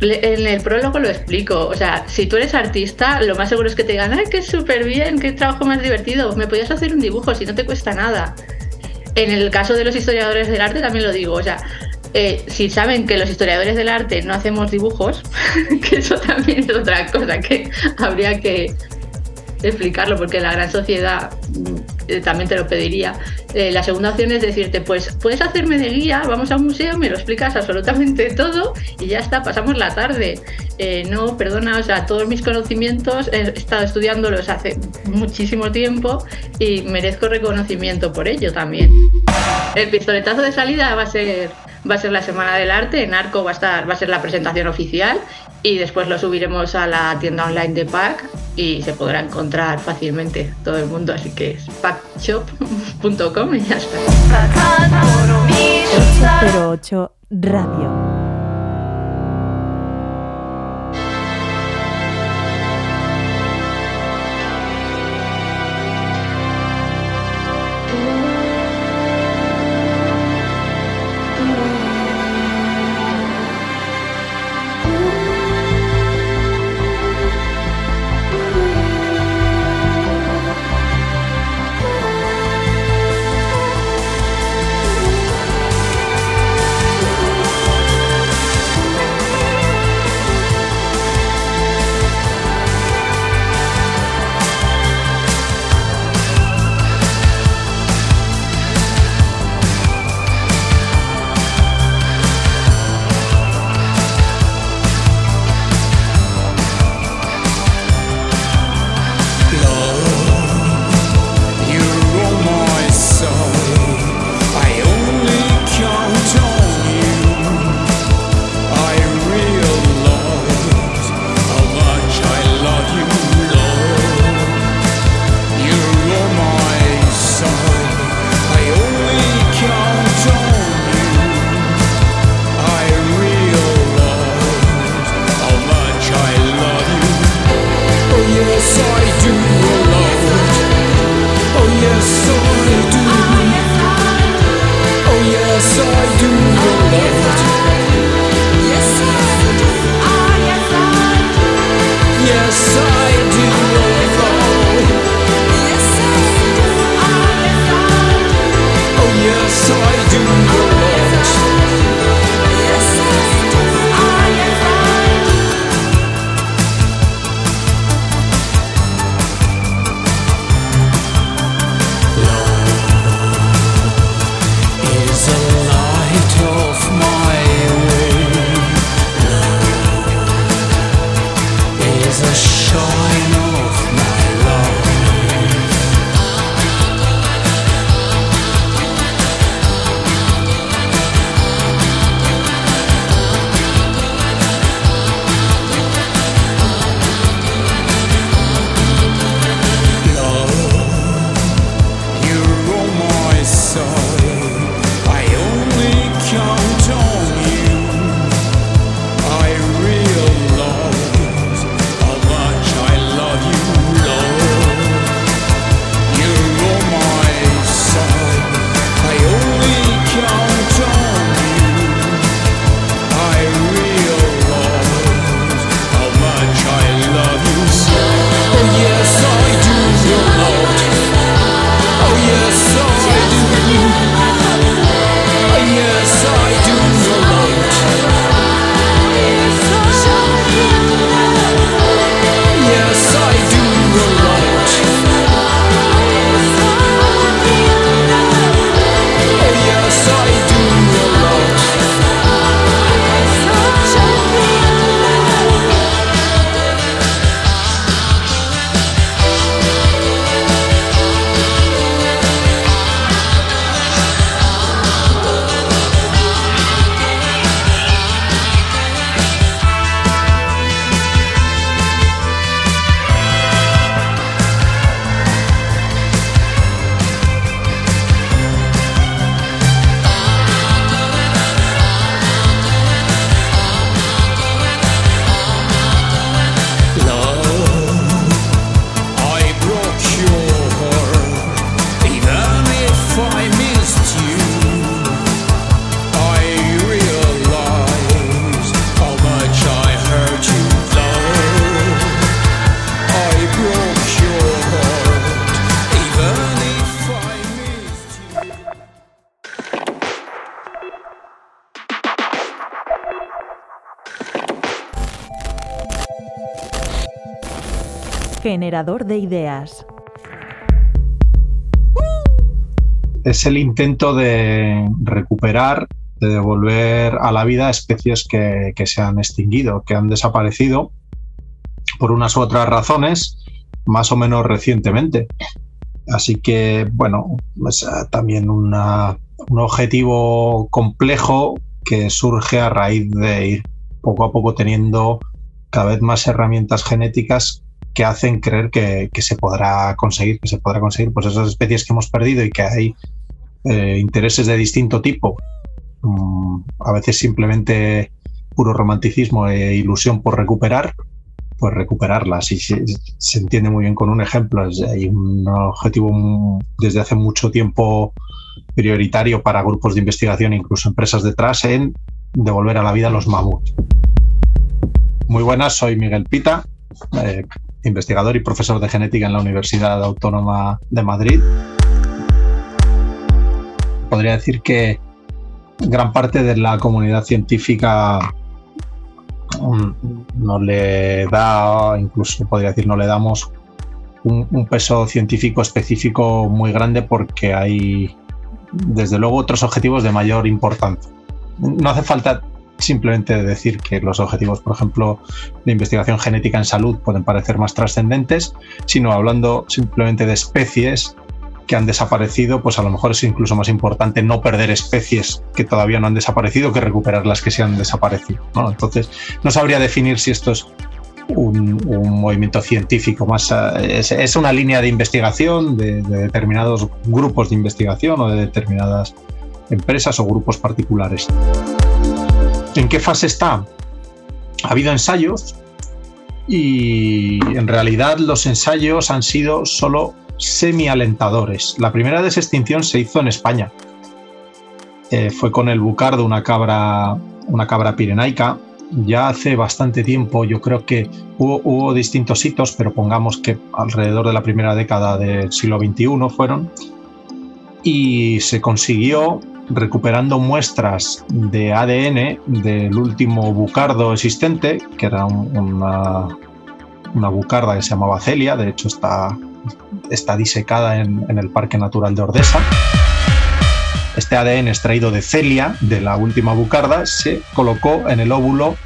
en el prólogo lo explico. O sea, si tú eres artista, lo más seguro es que te digan, ¡ay, qué súper bien! ¡Qué trabajo más divertido! Me podías hacer un dibujo si no te cuesta nada. En el caso de los historiadores del arte también lo digo. O sea, eh, si saben que los historiadores del arte no hacemos dibujos, que eso también es otra cosa que habría que explicarlo, porque la gran sociedad mm, eh, también te lo pediría. Eh, la segunda opción es decirte, pues puedes hacerme de guía, vamos a un museo, me lo explicas absolutamente todo y ya está, pasamos la tarde. no, perdona, o sea, todos mis conocimientos he estado estudiándolos hace muchísimo tiempo y merezco reconocimiento por ello también. El pistoletazo de salida va a ser va a ser la Semana del Arte, en Arco va a, estar, va a ser la presentación oficial y después lo subiremos a la tienda online de Pack y se podrá encontrar fácilmente todo el mundo, así que es packshop.com y ya está. 808 Radio Generador de ideas. Es el intento de recuperar, de devolver a la vida especies que, se han extinguido, que han desaparecido por unas u otras razones, más o menos recientemente. Así que, bueno, es eh, también un objetivo complejo que surge a raíz de ir poco a poco teniendo cada vez más herramientas genéticas que hacen creer que, se podrá conseguir, que se podrá conseguir pues esas especies que hemos perdido y que hay eh, intereses de distinto tipo, mm, a veces simplemente puro romanticismo e ilusión por recuperar, pues recuperarlas. Y se, se entiende muy bien con un ejemplo. Hay un objetivo desde hace mucho tiempo prioritario para grupos de investigación, incluso empresas detrás, en devolver a la vida los mamuts. Muy buenas, soy Miguel Pita, eh, investigador y profesor de genética en la Universidad Autónoma de Madrid. Podría decir que gran parte de la comunidad científica mm, no le da, incluso podría decir, no le damos un, un peso científico específico muy grande porque hay, desde luego, otros objetivos de mayor importancia. No hace falta simplemente decir que los objetivos, por ejemplo, de investigación genética en salud pueden parecer más trascendentes, sino hablando simplemente de especies que han desaparecido, pues a lo mejor es incluso más importante no perder especies que todavía no han desaparecido que recuperar las que se han desaparecido. Entonces, no sabría definir si esto es un, movimiento científico, más eh, es, una línea de investigación de determinados grupos de investigación o de determinadas empresas o grupos particulares. ¿En qué fase está? Ha habido ensayos y en realidad los ensayos han sido solo semi-alentadores. La primera desextinción se hizo en España. Eh, fue con el bucardo, una cabra, una cabra pirenaica. Ya hace bastante tiempo, yo creo que hubo, hubo distintos hitos, pero pongamos que alrededor de la primera década del siglo XXI fueron. Y se consiguió recuperando muestras de ADN del último bucardo existente, que era un- una, bucarda que se llamaba Celia, de hecho está, está disecada en, en el Parque Natural de Ordesa. Este ADN extraído de Celia, de la última bucarda, se colocó en el óvulo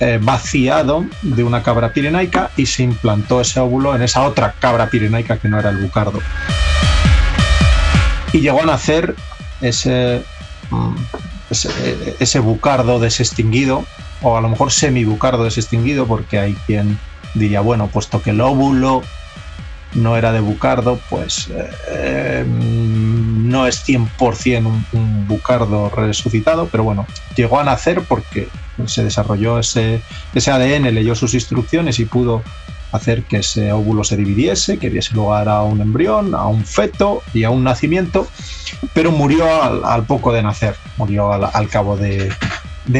eh, vaciado de una cabra pirenaica y se implantó ese óvulo en esa otra cabra pirenaica que no era el bucardo. Y llegó a nacer ese, mm, ese, ese bucardo desextinguido, o a lo mejor semi-bucardo desextinguido, porque hay quien diría, bueno, puesto que el óvulo no era de bucardo, pues eh, no es 100% un, un bucardo resucitado, pero bueno, llegó a nacer porque se desarrolló ese, ese ADN, leyó sus instrucciones y pudo hacer que ese óvulo se dividiese, que diese lugar a un embrión, a un feto y a un nacimiento, pero murió al, poco de nacer, murió al, cabo de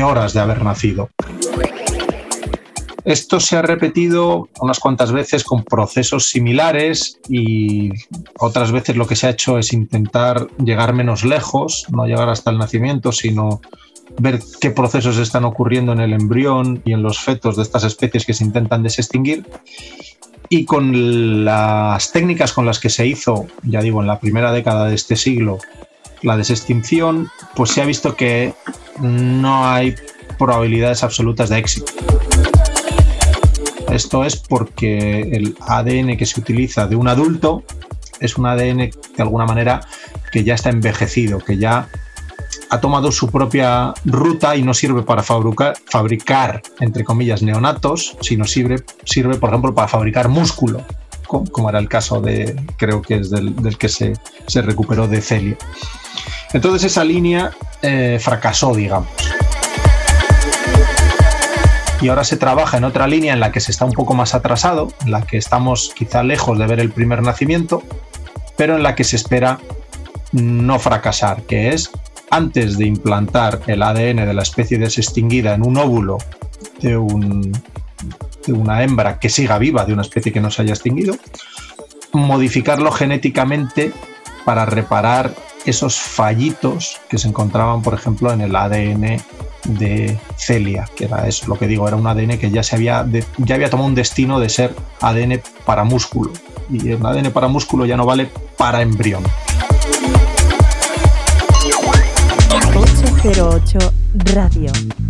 horas de haber nacido. Esto se ha repetido unas cuantas veces con procesos similares y otras veces lo que se ha hecho es intentar llegar menos lejos, no llegar hasta el nacimiento, sino ver qué procesos están ocurriendo en el embrión y en los fetos de estas especies que se intentan desextinguir. Y con las técnicas con las que se hizo, ya digo, en la primera década de este siglo, la desextinción, pues se ha visto que no hay probabilidades absolutas de éxito. Esto es porque el ADN que se utiliza de un adulto es un ADN de alguna manera que ya está envejecido, que ya ha tomado su propia ruta y no sirve para fabricar, entre comillas, neonatos, sino sirve, sirve, por ejemplo, para fabricar músculo, co- como era el caso de, creo que es del, que se, se recuperó de Celia. Entonces esa línea eh, fracasó, digamos. Y ahora se trabaja en otra línea en la que se está un poco más atrasado, en la que estamos quizá lejos de ver el primer nacimiento, pero en la que se espera no fracasar, que es antes de implantar el ADN de la especie desextinguida en un óvulo de, un- de una hembra que siga viva, de una especie que no se haya extinguido, modificarlo genéticamente para reparar esos fallitos que se encontraban, por ejemplo, en el ADN de Celia, que era eso, lo que digo, era un ADN que ya se había, ya había tomado un destino de ser ADN para músculo. Y un ADN para músculo ya no vale para embrión. 808 Radio.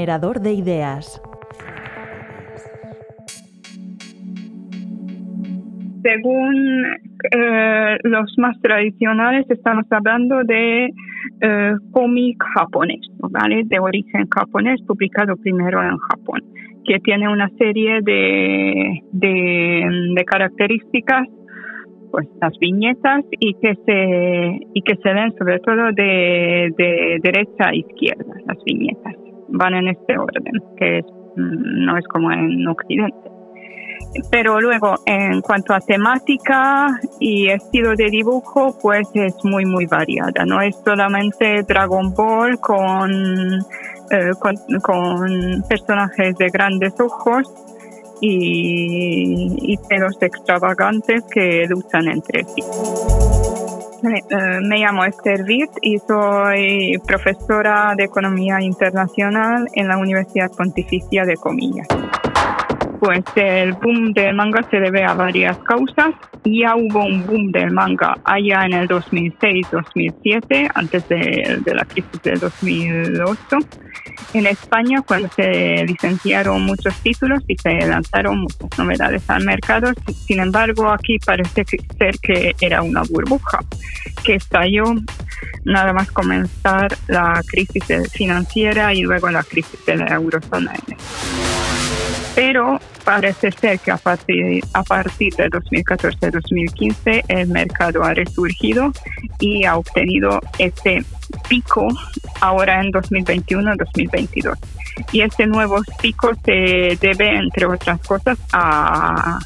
Generador de ideas. Según eh, los más tradicionales, estamos hablando de eh, cómic japonés, ¿vale? De origen japonés, publicado primero en Japón, que tiene una serie de, de, de características pues las viñetas y que se y que se ven sobre todo de, de derecha a izquierda las viñetas van en este orden que mm, no es como en occidente pero luego en cuanto a temática y estilo de dibujo pues es muy muy variada no es solamente Dragon Ball con, eh, con, personajes de grandes ojos y pelos extravagantes que luchan entre sí. Eh, me llamo Esther Witt y soy profesora de Economía Internacional en la Universidad Pontificia de Comillas. Pues el boom del manga se debe a varias causas. Ya hubo un boom del manga allá en el 2006-2007, antes de, de la crisis del 2008 en España cuando se licenciaron muchos títulos y se lanzaron muchas novedades al mercado. Sin embargo, aquí parece ser que era una burbuja que estalló nada más comenzar la crisis financiera y luego la crisis de la eurozona. Pero parece ser que a partir, de 2014-2015 el mercado ha resurgido y ha obtenido este pico ahora en 2021-2022. Y este nuevo pico se debe, entre otras cosas, a,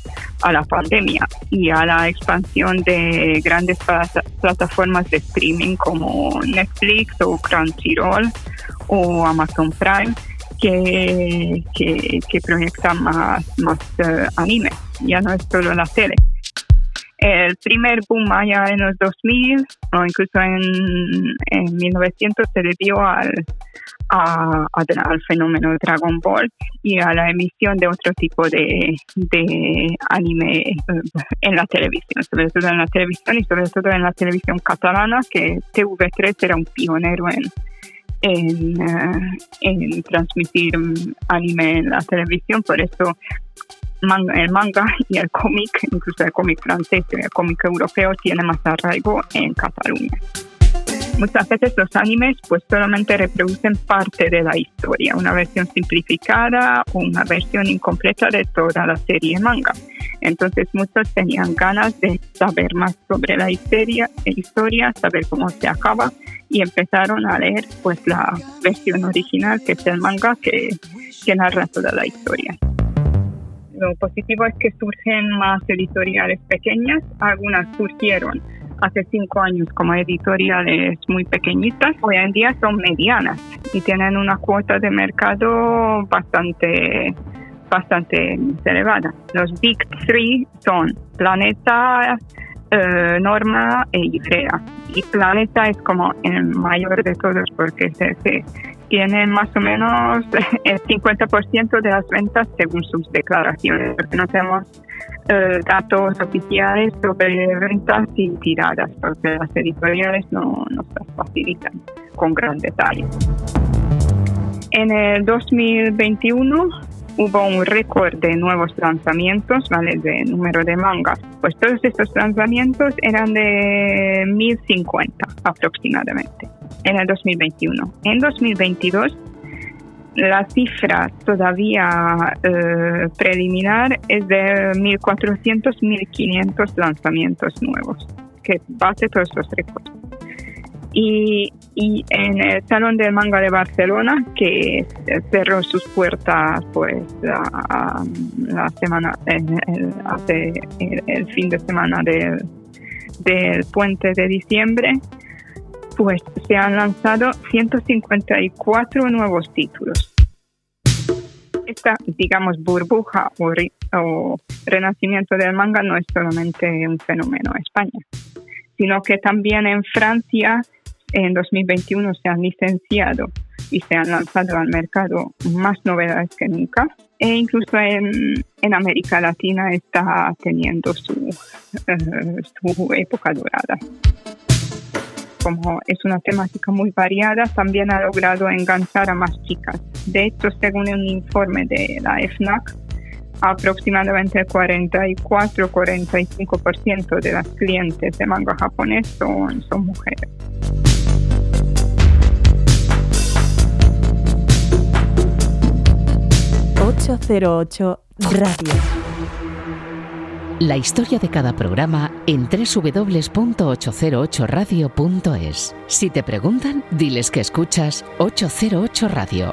la pandemia y a la expansión de grandes plataformas de streaming como Netflix o Crunchyroll o Amazon Prime que, que, que proyectan más, más uh, anime, ya no es solo la tele. El primer boom allá en los 2000 o incluso en, en 1900 se debió al, a, al fenómeno Dragon Ball y a la emisión de otro tipo de, de anime eh, en la televisión, sobre todo en la televisión y sobre todo en la televisión catalana, que TV3 era un pionero en, en, eh, en transmitir anime en la televisión, por eso el manga y el cómic, incluso el cómic francés y el cómic europeo, tiene más arraigo en Cataluña. Muchas veces los animes pues solamente reproducen parte de la historia, una versión simplificada o una versión incompleta de toda la serie manga. Entonces muchos tenían ganas de saber más sobre la historia, historia saber cómo se acaba y empezaron a leer pues la versión original que es el manga que, que narra toda la historia. Lo positivo es que surgen más editoriales pequeñas, algunas surgieron hace cinco años como editoriales muy pequeñitas, hoy en día son medianas y tienen una cuota de mercado bastante bastante elevada. Los Big Three son Planeta, eh, Norma e Ifrea. Y Planeta es como el mayor de todos porque se, se tiene más o menos el 50% de las ventas según sus declaraciones, porque no tenemos eh, datos oficiales sobre ventas y tiradas, porque las editoriales no nos las facilitan con gran detalle. En el 2021 hubo un récord de nuevos lanzamientos, ¿vale? De número de mangas. Pues todos estos lanzamientos eran de 1050 aproximadamente en el 2021. En 2022 la cifra todavía eh, preliminar es de 1.400, 1.500 lanzamientos nuevos, que bate todos los récords y, y, en el Salón del Manga de Barcelona, que cerró sus puertas pues la, semana, el, hace el, fin de semana del, del puente de diciembre, pues se han lanzado 154 nuevos títulos. Esta, digamos, burbuja o, o renacimiento del manga no es solamente un fenómeno en España, sino que también en Francia en 2021 se han licenciado y se han lanzado al mercado más novedades que nunca. E incluso en, en América Latina está teniendo su, uh, su época dorada. como es una temática muy variada, también ha logrado enganchar a más chicas. De hecho, según un informe de la FNAC, aproximadamente 44-45% de las clientes de manga japonés son, son mujeres. ...808 Radio. La historia de cada programa en www.808radio.es. Si te preguntan, diles que escuchas 808 Radio.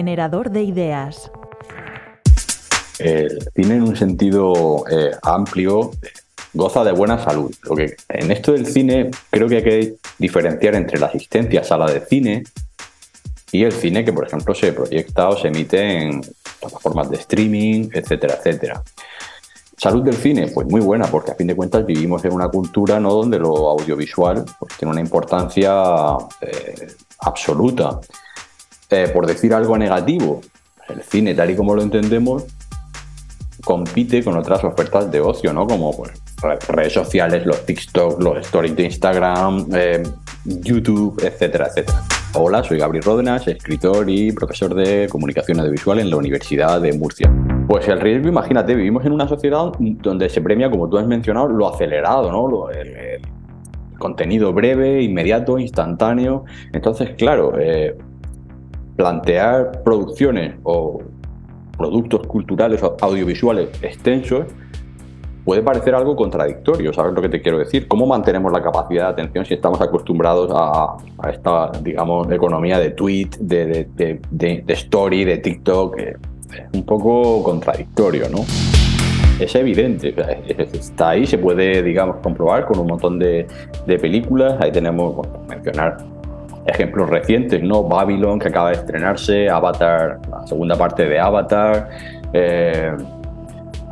Generador de ideas. El cine en un sentido eh, amplio goza de buena salud. Lo en esto del cine creo que hay que diferenciar entre la asistencia a sala de cine y el cine que, por ejemplo, se proyecta o se emite en plataformas de streaming, etcétera, etcétera. Salud del cine, pues muy buena, porque a fin de cuentas vivimos en una cultura ¿no? donde lo audiovisual pues, tiene una importancia eh, absoluta. Eh, por decir algo negativo, el cine, tal y como lo entendemos, compite con otras ofertas de ocio, ¿no? Como pues, redes sociales, los TikTok, los stories de Instagram, eh, YouTube, etcétera, etcétera. Hola, soy Gabriel Ródenas, escritor y profesor de comunicación audiovisual en la Universidad de Murcia. Pues el riesgo, imagínate, vivimos en una sociedad donde se premia, como tú has mencionado, lo acelerado, ¿no? el, contenido breve, inmediato, instantáneo. Entonces, claro, eh, plantear producciones o productos culturales o audiovisuales extensos puede parecer algo contradictorio, ¿sabes lo que te quiero decir? ¿Cómo mantenemos la capacidad de atención si estamos acostumbrados a, esta, digamos, economía de tweet, de, de, story, de TikTok? Es un poco contradictorio, ¿no? Es evidente, está ahí, se puede, digamos, comprobar con un montón de, películas. Ahí tenemos, bueno, mencionar ejemplos recientes, ¿no? Babylon, que acaba de estrenarse, Avatar, la segunda parte de Avatar. Eh,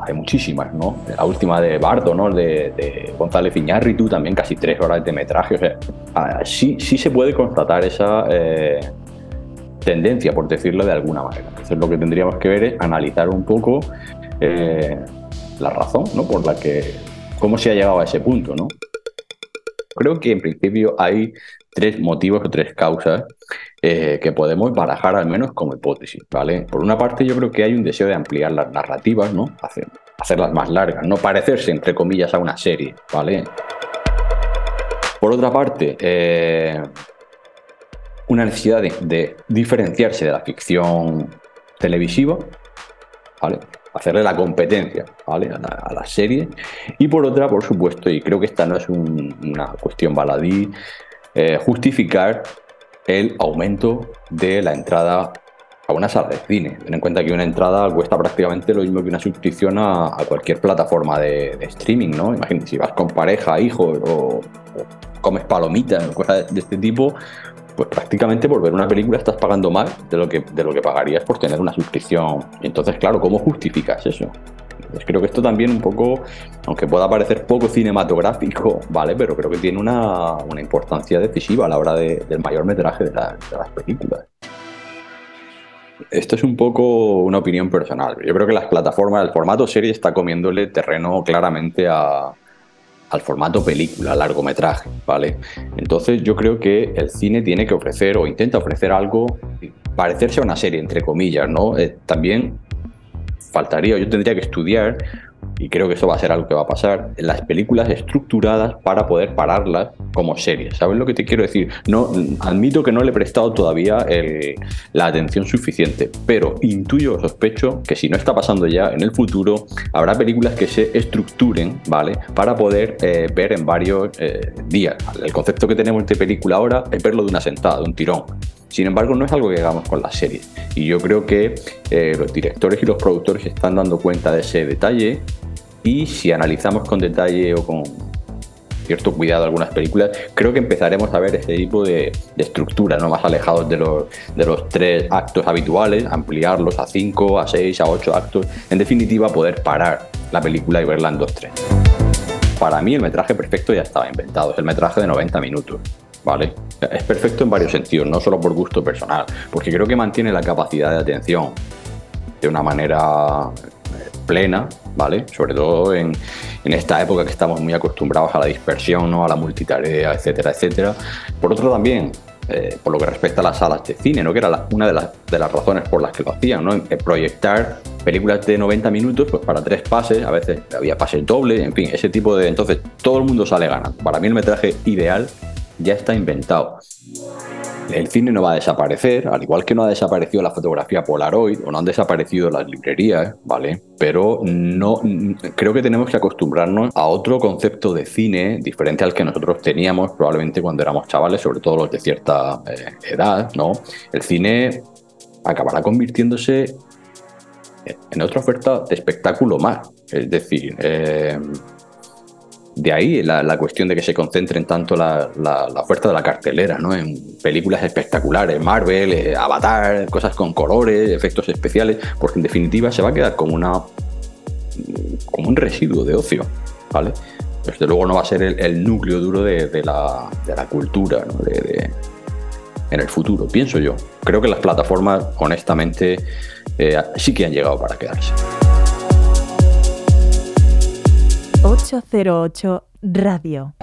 hay muchísimas, ¿no? La última de Bardo, ¿no? De, de González Iñárritu, también casi tres horas de metraje. O sea, ah, sí, sí se puede constatar esa eh, tendencia, por decirlo de alguna manera. Entonces lo que tendríamos que ver es analizar un poco eh, la razón, ¿no? Por la que, cómo se ha llegado a ese punto, ¿no? Creo que en principio hay tres motivos o tres causas eh, que podemos barajar al menos como hipótesis, ¿vale? Por una parte yo creo que hay un deseo de ampliar las narrativas, ¿no? Hacer, hacerlas más largas, no parecerse entre comillas a una serie, ¿vale? Por otra parte, eh, una necesidad de, diferenciarse de la ficción televisiva, ¿vale? Hacerle la competencia ¿vale? a, la, serie. Y por otra, por supuesto, y creo que esta no es una cuestión baladí, eh, justificar el aumento de la entrada a una sala de cine. Ten en cuenta que una entrada cuesta prácticamente lo mismo que una suscripción a, cualquier plataforma de, streaming, ¿no? Imagínate, si vas con pareja, hijos o, comes palomitas, cosas de este tipo, pues prácticamente por ver una película estás pagando más de lo que, de lo que pagarías por tener una suscripción. Entonces, claro, ¿cómo justificas eso? Pues creo que esto también un poco, aunque pueda parecer poco cinematográfico, ¿vale? Pero creo que tiene una, importancia decisiva a la hora del mayor metraje de, las películas. Esto es un poco una opinión personal. Yo creo que las plataformas, el formato serie está comiéndole terreno claramente al formato película, largometraje, ¿vale? Entonces yo creo que el cine tiene que ofrecer o intenta ofrecer algo parecerse a una serie, entre comillas, ¿no? Eh, también faltaría, yo tendría que estudiar, y creo que eso va a ser algo que va a pasar, las películas estructuradas para poder pararlas como series. ¿Sabes lo que te quiero decir? No, admito que no le he prestado todavía la atención suficiente, pero intuyo o sospecho que si no está pasando ya en el futuro, habrá películas que se estructuren, ¿vale? Para poder eh, ver en varios eh, días. El concepto que tenemos de película ahora es verlo de una sentada, de un tirón. Sin embargo, no es algo que hagamos con las series. Y yo creo que eh, los directores y los productores están dando cuenta de ese detalle. Y si analizamos con detalle o con cierto cuidado algunas películas, creo que empezaremos a ver ese tipo de, estructura, ¿no? más alejados de los, de los tres actos habituales, ampliarlos a cinco, a seis, a ocho actos. En definitiva, poder parar la película y verla en dos, tres. Para mí el metraje perfecto ya estaba inventado, es el metraje de 90 minutos. ¿Vale? Es perfecto en varios sentidos, no solo por gusto personal, porque creo que mantiene la capacidad de atención de una manera eh, plena, ¿vale? Sobre todo en, esta época que estamos muy acostumbrados a la dispersión, ¿no? A la multitarea, etcétera, etcétera. Por otro también, eh, por lo que respecta a las salas de cine, ¿no? Que era una de las, de las razones por las que lo hacían, ¿no? proyectar películas de 90 minutos pues para tres pases, a veces había pases dobles, en fin, ese tipo de... Entonces todo el mundo sale ganando. Para mí el metraje ideal ya está inventado. El cine no va a desaparecer, al igual que no ha desaparecido la fotografía Polaroid o no han desaparecido las librerías, ¿vale? Pero no creo que tenemos que acostumbrarnos a otro concepto de cine diferente al que nosotros teníamos probablemente cuando éramos chavales, sobre todo los de cierta eh, edad, ¿no? El cine acabará convirtiéndose en otra oferta de espectáculo más. Es decir, eh, de ahí la, la, cuestión de que se concentren tanto la, la, oferta de la cartelera, ¿no? En películas espectaculares, Marvel, eh, Avatar, cosas con colores, efectos especiales, porque en definitiva se va a quedar como una como un residuo de ocio, ¿vale? Desde luego no va a ser el, núcleo duro de, de, la, de la, cultura, ¿no? de, de, en el futuro, pienso yo. Creo que las plataformas, honestamente, eh, sí que han llegado para quedarse. 808 Radio.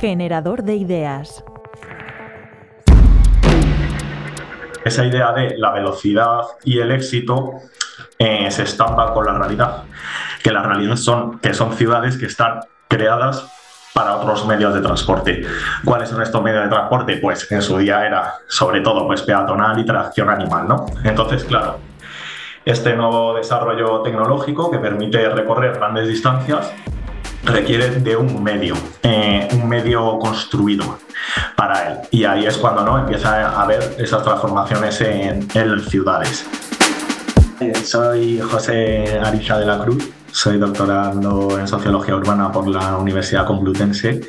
Generador de ideas. Esa idea de la velocidad y el éxito eh, se estampa con la realidad, que las realidades son que son ciudades que están creadas para otros medios de transporte. ¿Cuáles son estos medios de transporte? Pues en su día era sobre todo pues peatonal y tracción animal, ¿no? Entonces, claro, este nuevo desarrollo tecnológico que permite recorrer grandes distancias requiere de un medio, eh, un medio construido para él. Y ahí es cuando ¿no? empieza a haber esas transformaciones en, en ciudades. Soy José Ariza de la Cruz, soy doctorando en Sociología Urbana por la Universidad Complutense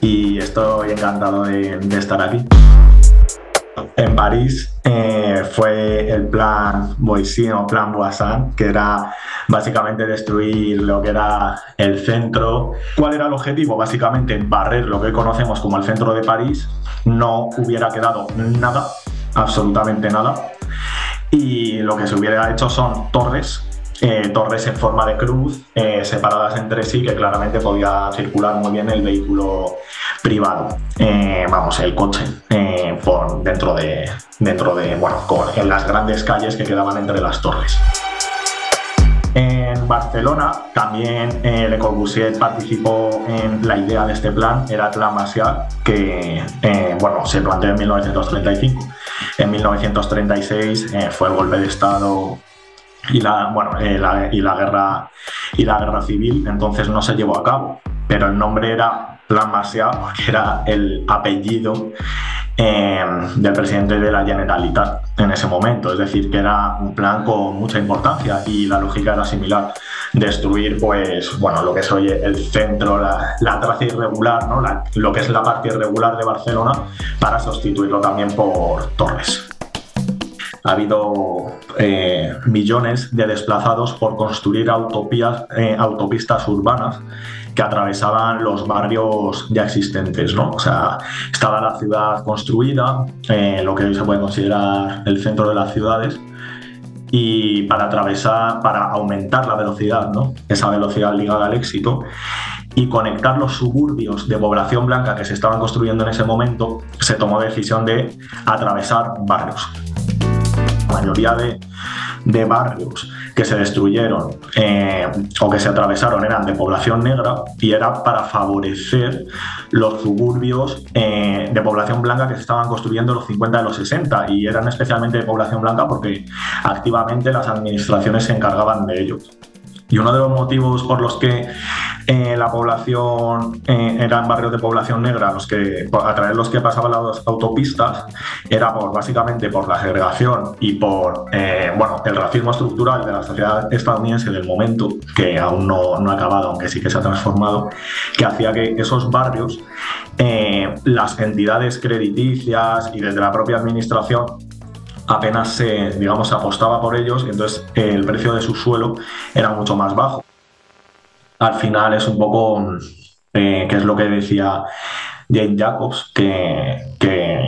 y estoy encantado de, de estar aquí. En París eh, fue el plan Boisin o plan Boissin, que era básicamente destruir lo que era el centro. ¿Cuál era el objetivo? Básicamente barrer lo que conocemos como el centro de París. No hubiera quedado nada, absolutamente nada. Y lo que se hubiera hecho son torres eh, torres en forma de cruz eh, separadas entre sí que claramente podía circular muy bien el vehículo privado, eh, vamos, el coche, por dentro de, dentro de, bueno, en las grandes calles que quedaban entre las torres. En Barcelona también Le Corbusier participó en la idea de este plan, era plan Marcial, que bueno, se planteó en 1935. En 1936 fue el golpe de Estado y la, bueno, eh, y, la guerra, y la guerra civil, entonces no se llevó a cabo. Pero el nombre era Plan Marcial, que era el apellido eh, del presidente de la Generalitat en ese momento. Es decir, que era un plan con mucha importancia y la lógica era similar. Destruir, pues, bueno, lo que es hoy el centro, la, la traza irregular, ¿no? lo que es la parte irregular de Barcelona, para sustituirlo también por torres ha habido eh, millones de desplazados por construir eh, autopistas urbanas que atravesaban los barrios ya existentes, ¿no? O sea, estaba la ciudad construida, eh, lo que hoy se puede considerar el centro de las ciudades, y para atravesar, para aumentar la velocidad, ¿no? Esa velocidad ligada al éxito y conectar los suburbios de población blanca que se estaban construyendo en ese momento, se tomó decisión de atravesar barrios mayoría de, barrios que se destruyeron eh, o que se atravesaron eran de población negra y era para favorecer los suburbios eh, de población blanca que se estaban construyendo en los 50 y los 60 y eran especialmente de población blanca porque activamente las administraciones se encargaban de ellos. Y uno de los motivos por los que eh, la población eh, eran barrios de población negra los que, a través de los que pasaban las autopistas era por básicamente por la segregación y por eh, bueno, el racismo estructural de la sociedad estadounidense del momento, que aún no, no ha acabado, aunque sí que se ha transformado, que hacía que esos barrios, las entidades crediticias y desde la propia administración apenas se, digamos, apostaba por ellos y entonces el precio de su suelo era mucho más bajo. Al final es un poco, eh, que es lo que decía Jane Jacobs, que,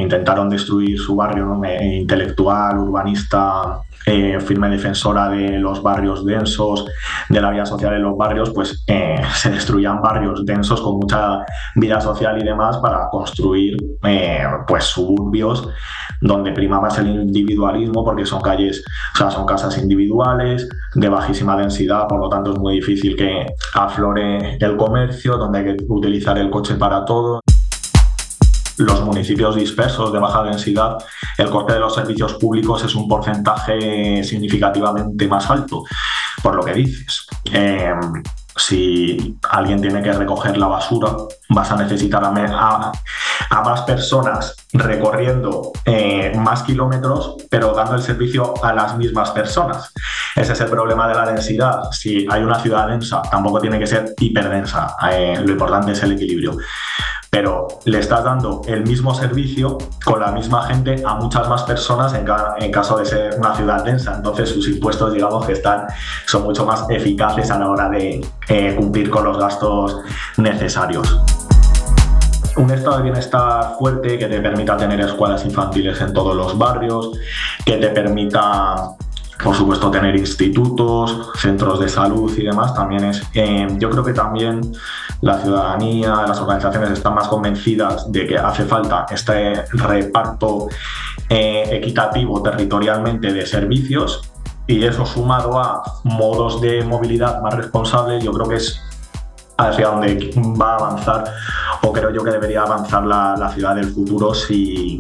intentaron destruir su barrio intelectual, urbanista, eh, firme defensora de los barrios densos, de la vida social en los barrios, pues eh, se destruían barrios densos con mucha vida social y demás para construir eh, pues suburbios donde prima más el individualismo porque son calles, o sea, son casas individuales de bajísima densidad, por lo tanto es muy difícil que aflore el comercio, donde hay que utilizar el coche para todo los municipios dispersos de baja densidad, el coste de los servicios públicos es un porcentaje significativamente más alto, por lo que dices. Em, si alguien tiene que recoger la basura, vas a necesitar a, más personas recorriendo eh, más kilómetros, pero dando el servicio a las mismas personas. Ese es el problema de la densidad. Si hay una ciudad densa, tampoco tiene que ser hiperdensa. Eh, lo importante es el equilibrio pero le estás dando el mismo servicio con la misma gente a muchas más personas en, caso de ser una ciudad densa. Entonces sus impuestos, digamos que están, son mucho más eficaces a la hora de eh, cumplir con los gastos necesarios. Un estado de bienestar fuerte que te permita tener escuelas infantiles en todos los barrios, que te permita por supuesto, tener institutos, centros de salud y demás también es. eh, yo creo que también la ciudadanía, las organizaciones están más convencidas de que hace falta este reparto eh, equitativo territorialmente de servicios y eso sumado a modos de movilidad más responsables, yo creo que es hacia donde va a avanzar o creo yo que debería avanzar la, la ciudad del futuro si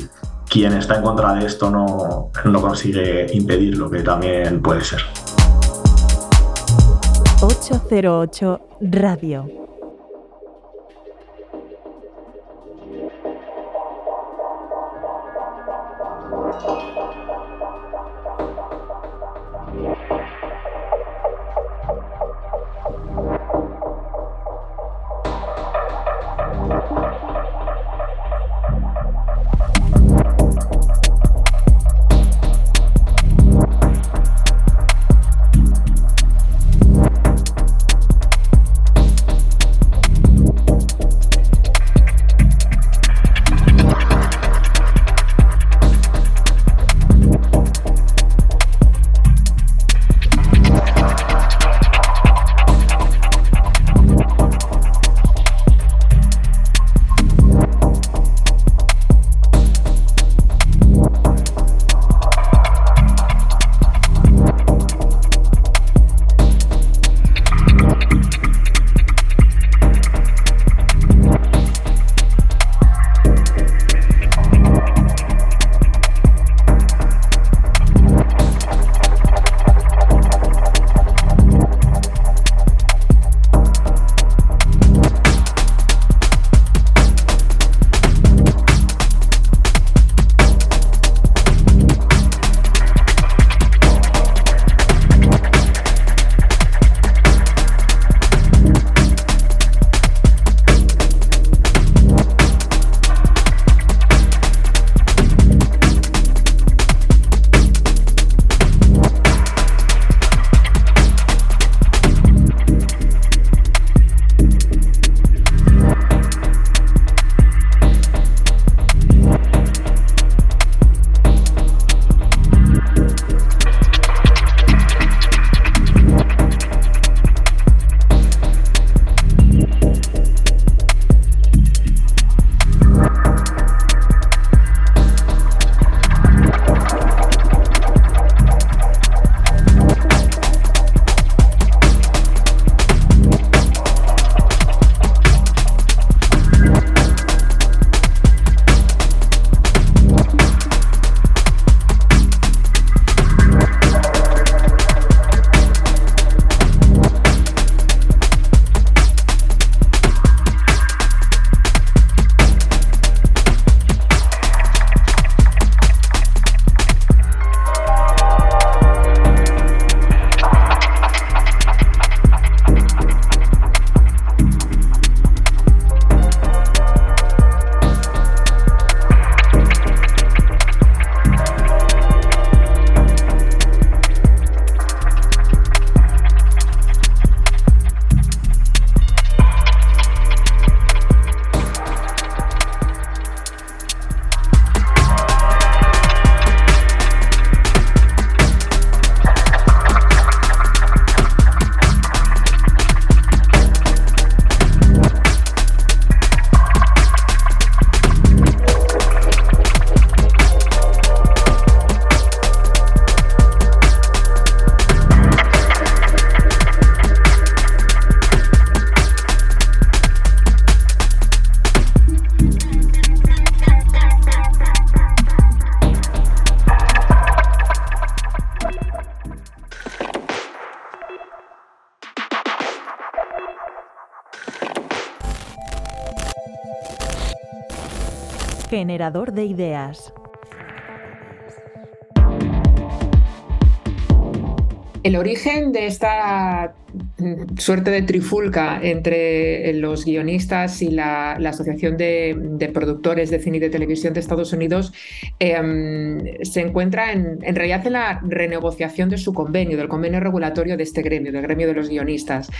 quien está en contra de esto no, no consigue impedirlo, que también puede ser. 808 Radio. De ideas. El origen de esta mm, suerte de trifulca entre los guionistas y la, Asociación de, Productores de Cine y de Televisión de Estados Unidos em, se encuentra en, en, realidad en la renegociación de su convenio, del convenio regulatorio de este gremio, del gremio de los guionistas.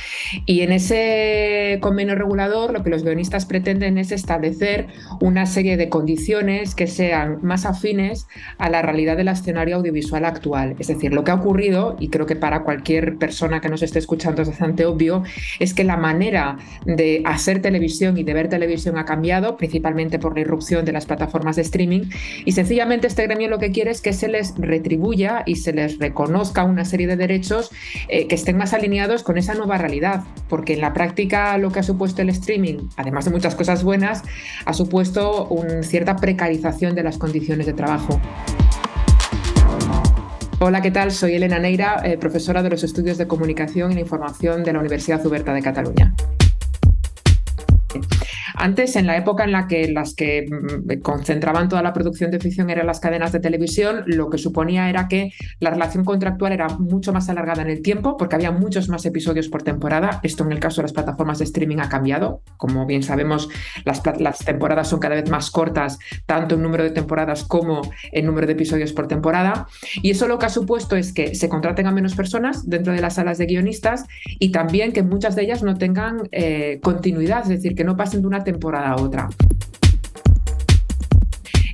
Y en ese convenio regulador lo que los guionistas pretenden es establecer una serie de condiciones que sean más afines a la realidad del escenario audiovisual actual. Es decir, lo que ha ocurrido, y creo que para cualquier persona que nos esté escuchando es bastante obvio, es que la manera de hacer televisión y de ver televisión ha cambiado, principalmente por la irrupción de las plataformas de streaming, y sencillamente este gremio lo que quiere es que se les retribuya y se les reconozca una serie de derechos eh, que estén más alineados con esa nueva realidad, porque en la práctica lo que ha supuesto el streaming, además de muchas cosas buenas, ha supuesto una cierta precarización de las condiciones de trabajo. Hola, ¿qué tal? Soy Elena Neira, eh, profesora de los estudios de comunicación y la información de la Universidad Uberta de Cataluña. Antes, en la época en la que las que mm, concentraban toda la producción de ficción eran las cadenas de televisión, lo que suponía era que la relación contractual era mucho más alargada en el tiempo, porque había muchos más episodios por temporada. Esto en el caso de las plataformas de streaming ha cambiado. Como bien sabemos, las, temporadas son cada vez más cortas, tanto en número de temporadas como en número de episodios por temporada. Y eso lo que ha supuesto es que se contraten a menos personas dentro de las salas de guionistas y también que muchas de ellas no tengan eh, continuidad, es decir, que no pasen de una temporada a otra.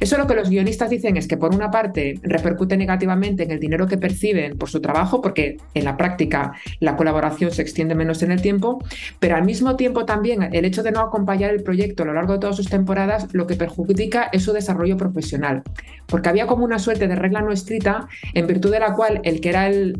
Eso lo que los guionistas dicen es que por una parte repercute negativamente en el dinero que perciben por su trabajo, porque en la práctica la colaboración se extiende menos en el tiempo, pero al mismo tiempo también el hecho de no acompañar el proyecto a lo largo de todas sus temporadas lo que perjudica es su desarrollo profesional, porque había como una suerte de regla no escrita en virtud de la cual el que era el,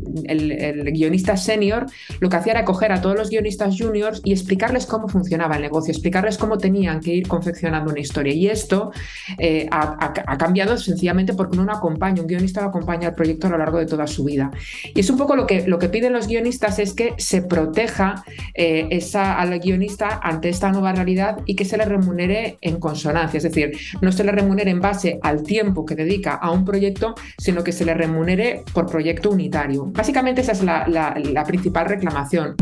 guionista senior lo que hacía era coger a todos los guionistas juniors y explicarles cómo funcionaba el negocio, explicarles cómo tenían que ir confeccionando una historia. Y esto eh, ha, cambiado sencillamente porque uno no acompaña, un guionista no acompaña al proyecto a lo largo de toda su vida. Y es un poco lo que, lo que piden los guionistas es que se proteja eh, esa, al guionista ante esta nueva realidad y que se le remunere en consonancia, es decir, no se le remunere en base al tiempo que dedica a un proyecto, sino que se le remunere por proyecto unitario. Básicamente esa es la principal reclamación.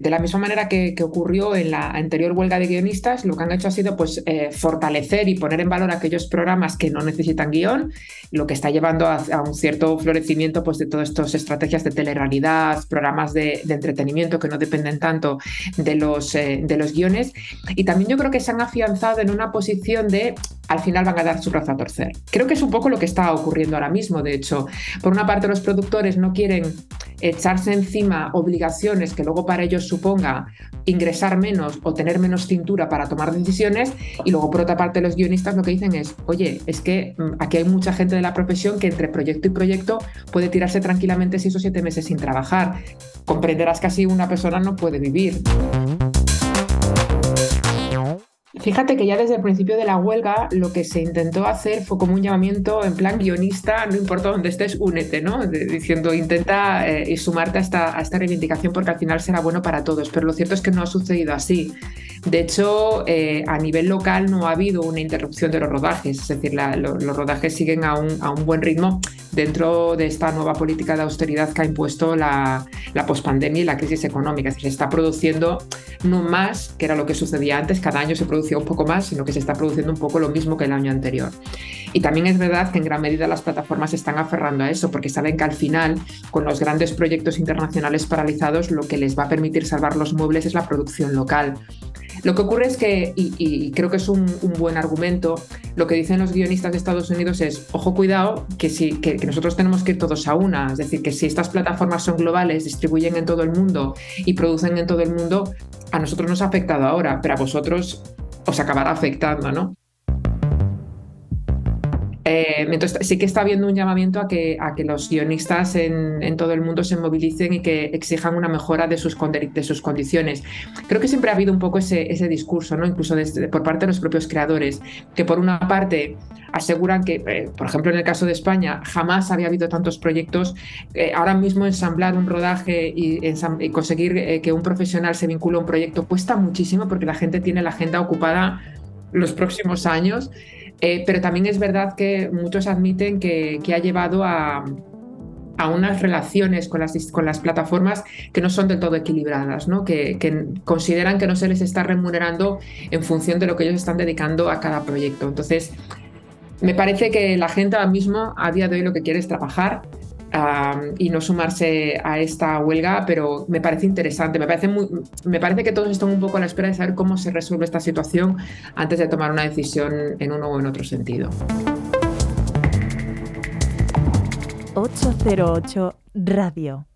De la misma manera que, ocurrió en la anterior huelga de guionistas, lo que han hecho ha sido pues, eh, fortalecer y poner en valor aquellos programas que no necesitan guion, lo que está llevando a, un cierto florecimiento pues, de todas estas estrategias de telerrealidad, programas de, entretenimiento que no dependen tanto de los, eh, de los guiones. Y también yo creo que se han afianzado en una posición de al final van a dar su brazo a torcer. Creo que es un poco lo que está ocurriendo ahora mismo, de hecho. Por una parte, los productores no quieren echarse encima obligaciones que luego para ellos suponga ingresar menos o tener menos cintura para tomar decisiones y luego por otra parte los guionistas lo que dicen es, oye, es que mm, aquí hay mucha gente de la profesión que entre proyecto y proyecto puede tirarse tranquilamente seis o siete meses sin trabajar. Comprenderás que así una persona no puede vivir. Fíjate que ya desde el principio de la huelga lo que se intentó hacer fue como un llamamiento en plan guionista, no importa dónde estés, únete, ¿no? diciendo intenta eh, sumarte a esta, a esta reivindicación porque al final será bueno para todos. Pero lo cierto es que no ha sucedido así. De hecho, eh, a nivel local no ha habido una interrupción de los rodajes, es decir, los rodajes siguen a un, a un, buen ritmo dentro de esta nueva política de austeridad que ha impuesto la, la pospandemia y la crisis económica. Es decir, se está produciendo no más, que era lo que sucedía antes, cada año se un poco más, sino que se está produciendo un poco lo mismo que el año anterior. Y también es verdad que en gran medida las plataformas se están aferrando a eso, porque saben que al final, con los grandes proyectos internacionales paralizados, lo que les va a permitir salvar los muebles es la producción local. Lo que ocurre es que, y, creo que es un, buen argumento, lo que dicen los guionistas de Estados Unidos es, ojo, cuidado, que, si, que, nosotros tenemos que ir todos a una. Es decir, que si estas plataformas son globales, distribuyen en todo el mundo y producen en todo el mundo, a nosotros nos ha afectado ahora, pero a vosotros os acabará afectando, ¿no? Eh, entonces sí que está habiendo un llamamiento a que, a que los guionistas en, todo el mundo se movilicen y que exijan una mejora de sus, de sus condiciones. Creo que siempre ha habido un poco ese, ese discurso, ¿no? incluso por parte de los propios creadores, que por una parte aseguran que, eh, por ejemplo, en el caso de España, jamás había habido tantos proyectos. Eh, ahora mismo ensamblar un rodaje y, y conseguir que un profesional se vincule a un proyecto cuesta muchísimo porque la gente tiene la agenda ocupada los próximos años. Eh, pero también es verdad que muchos admiten que, ha llevado a, a unas relaciones con las, con las plataformas que no son del todo equilibradas, ¿no? Que, que, consideran que no se les está remunerando en función de lo que ellos están dedicando a cada proyecto. Entonces, me parece que la gente ahora mismo, a día de hoy, lo que quiere es trabajar, Y no sumarse a esta huelga, pero me parece interesante. Me parece, muy, me parece que todos están un poco a la espera de saber cómo se resuelve esta situación antes de tomar una decisión en uno o en otro sentido. 808 Radio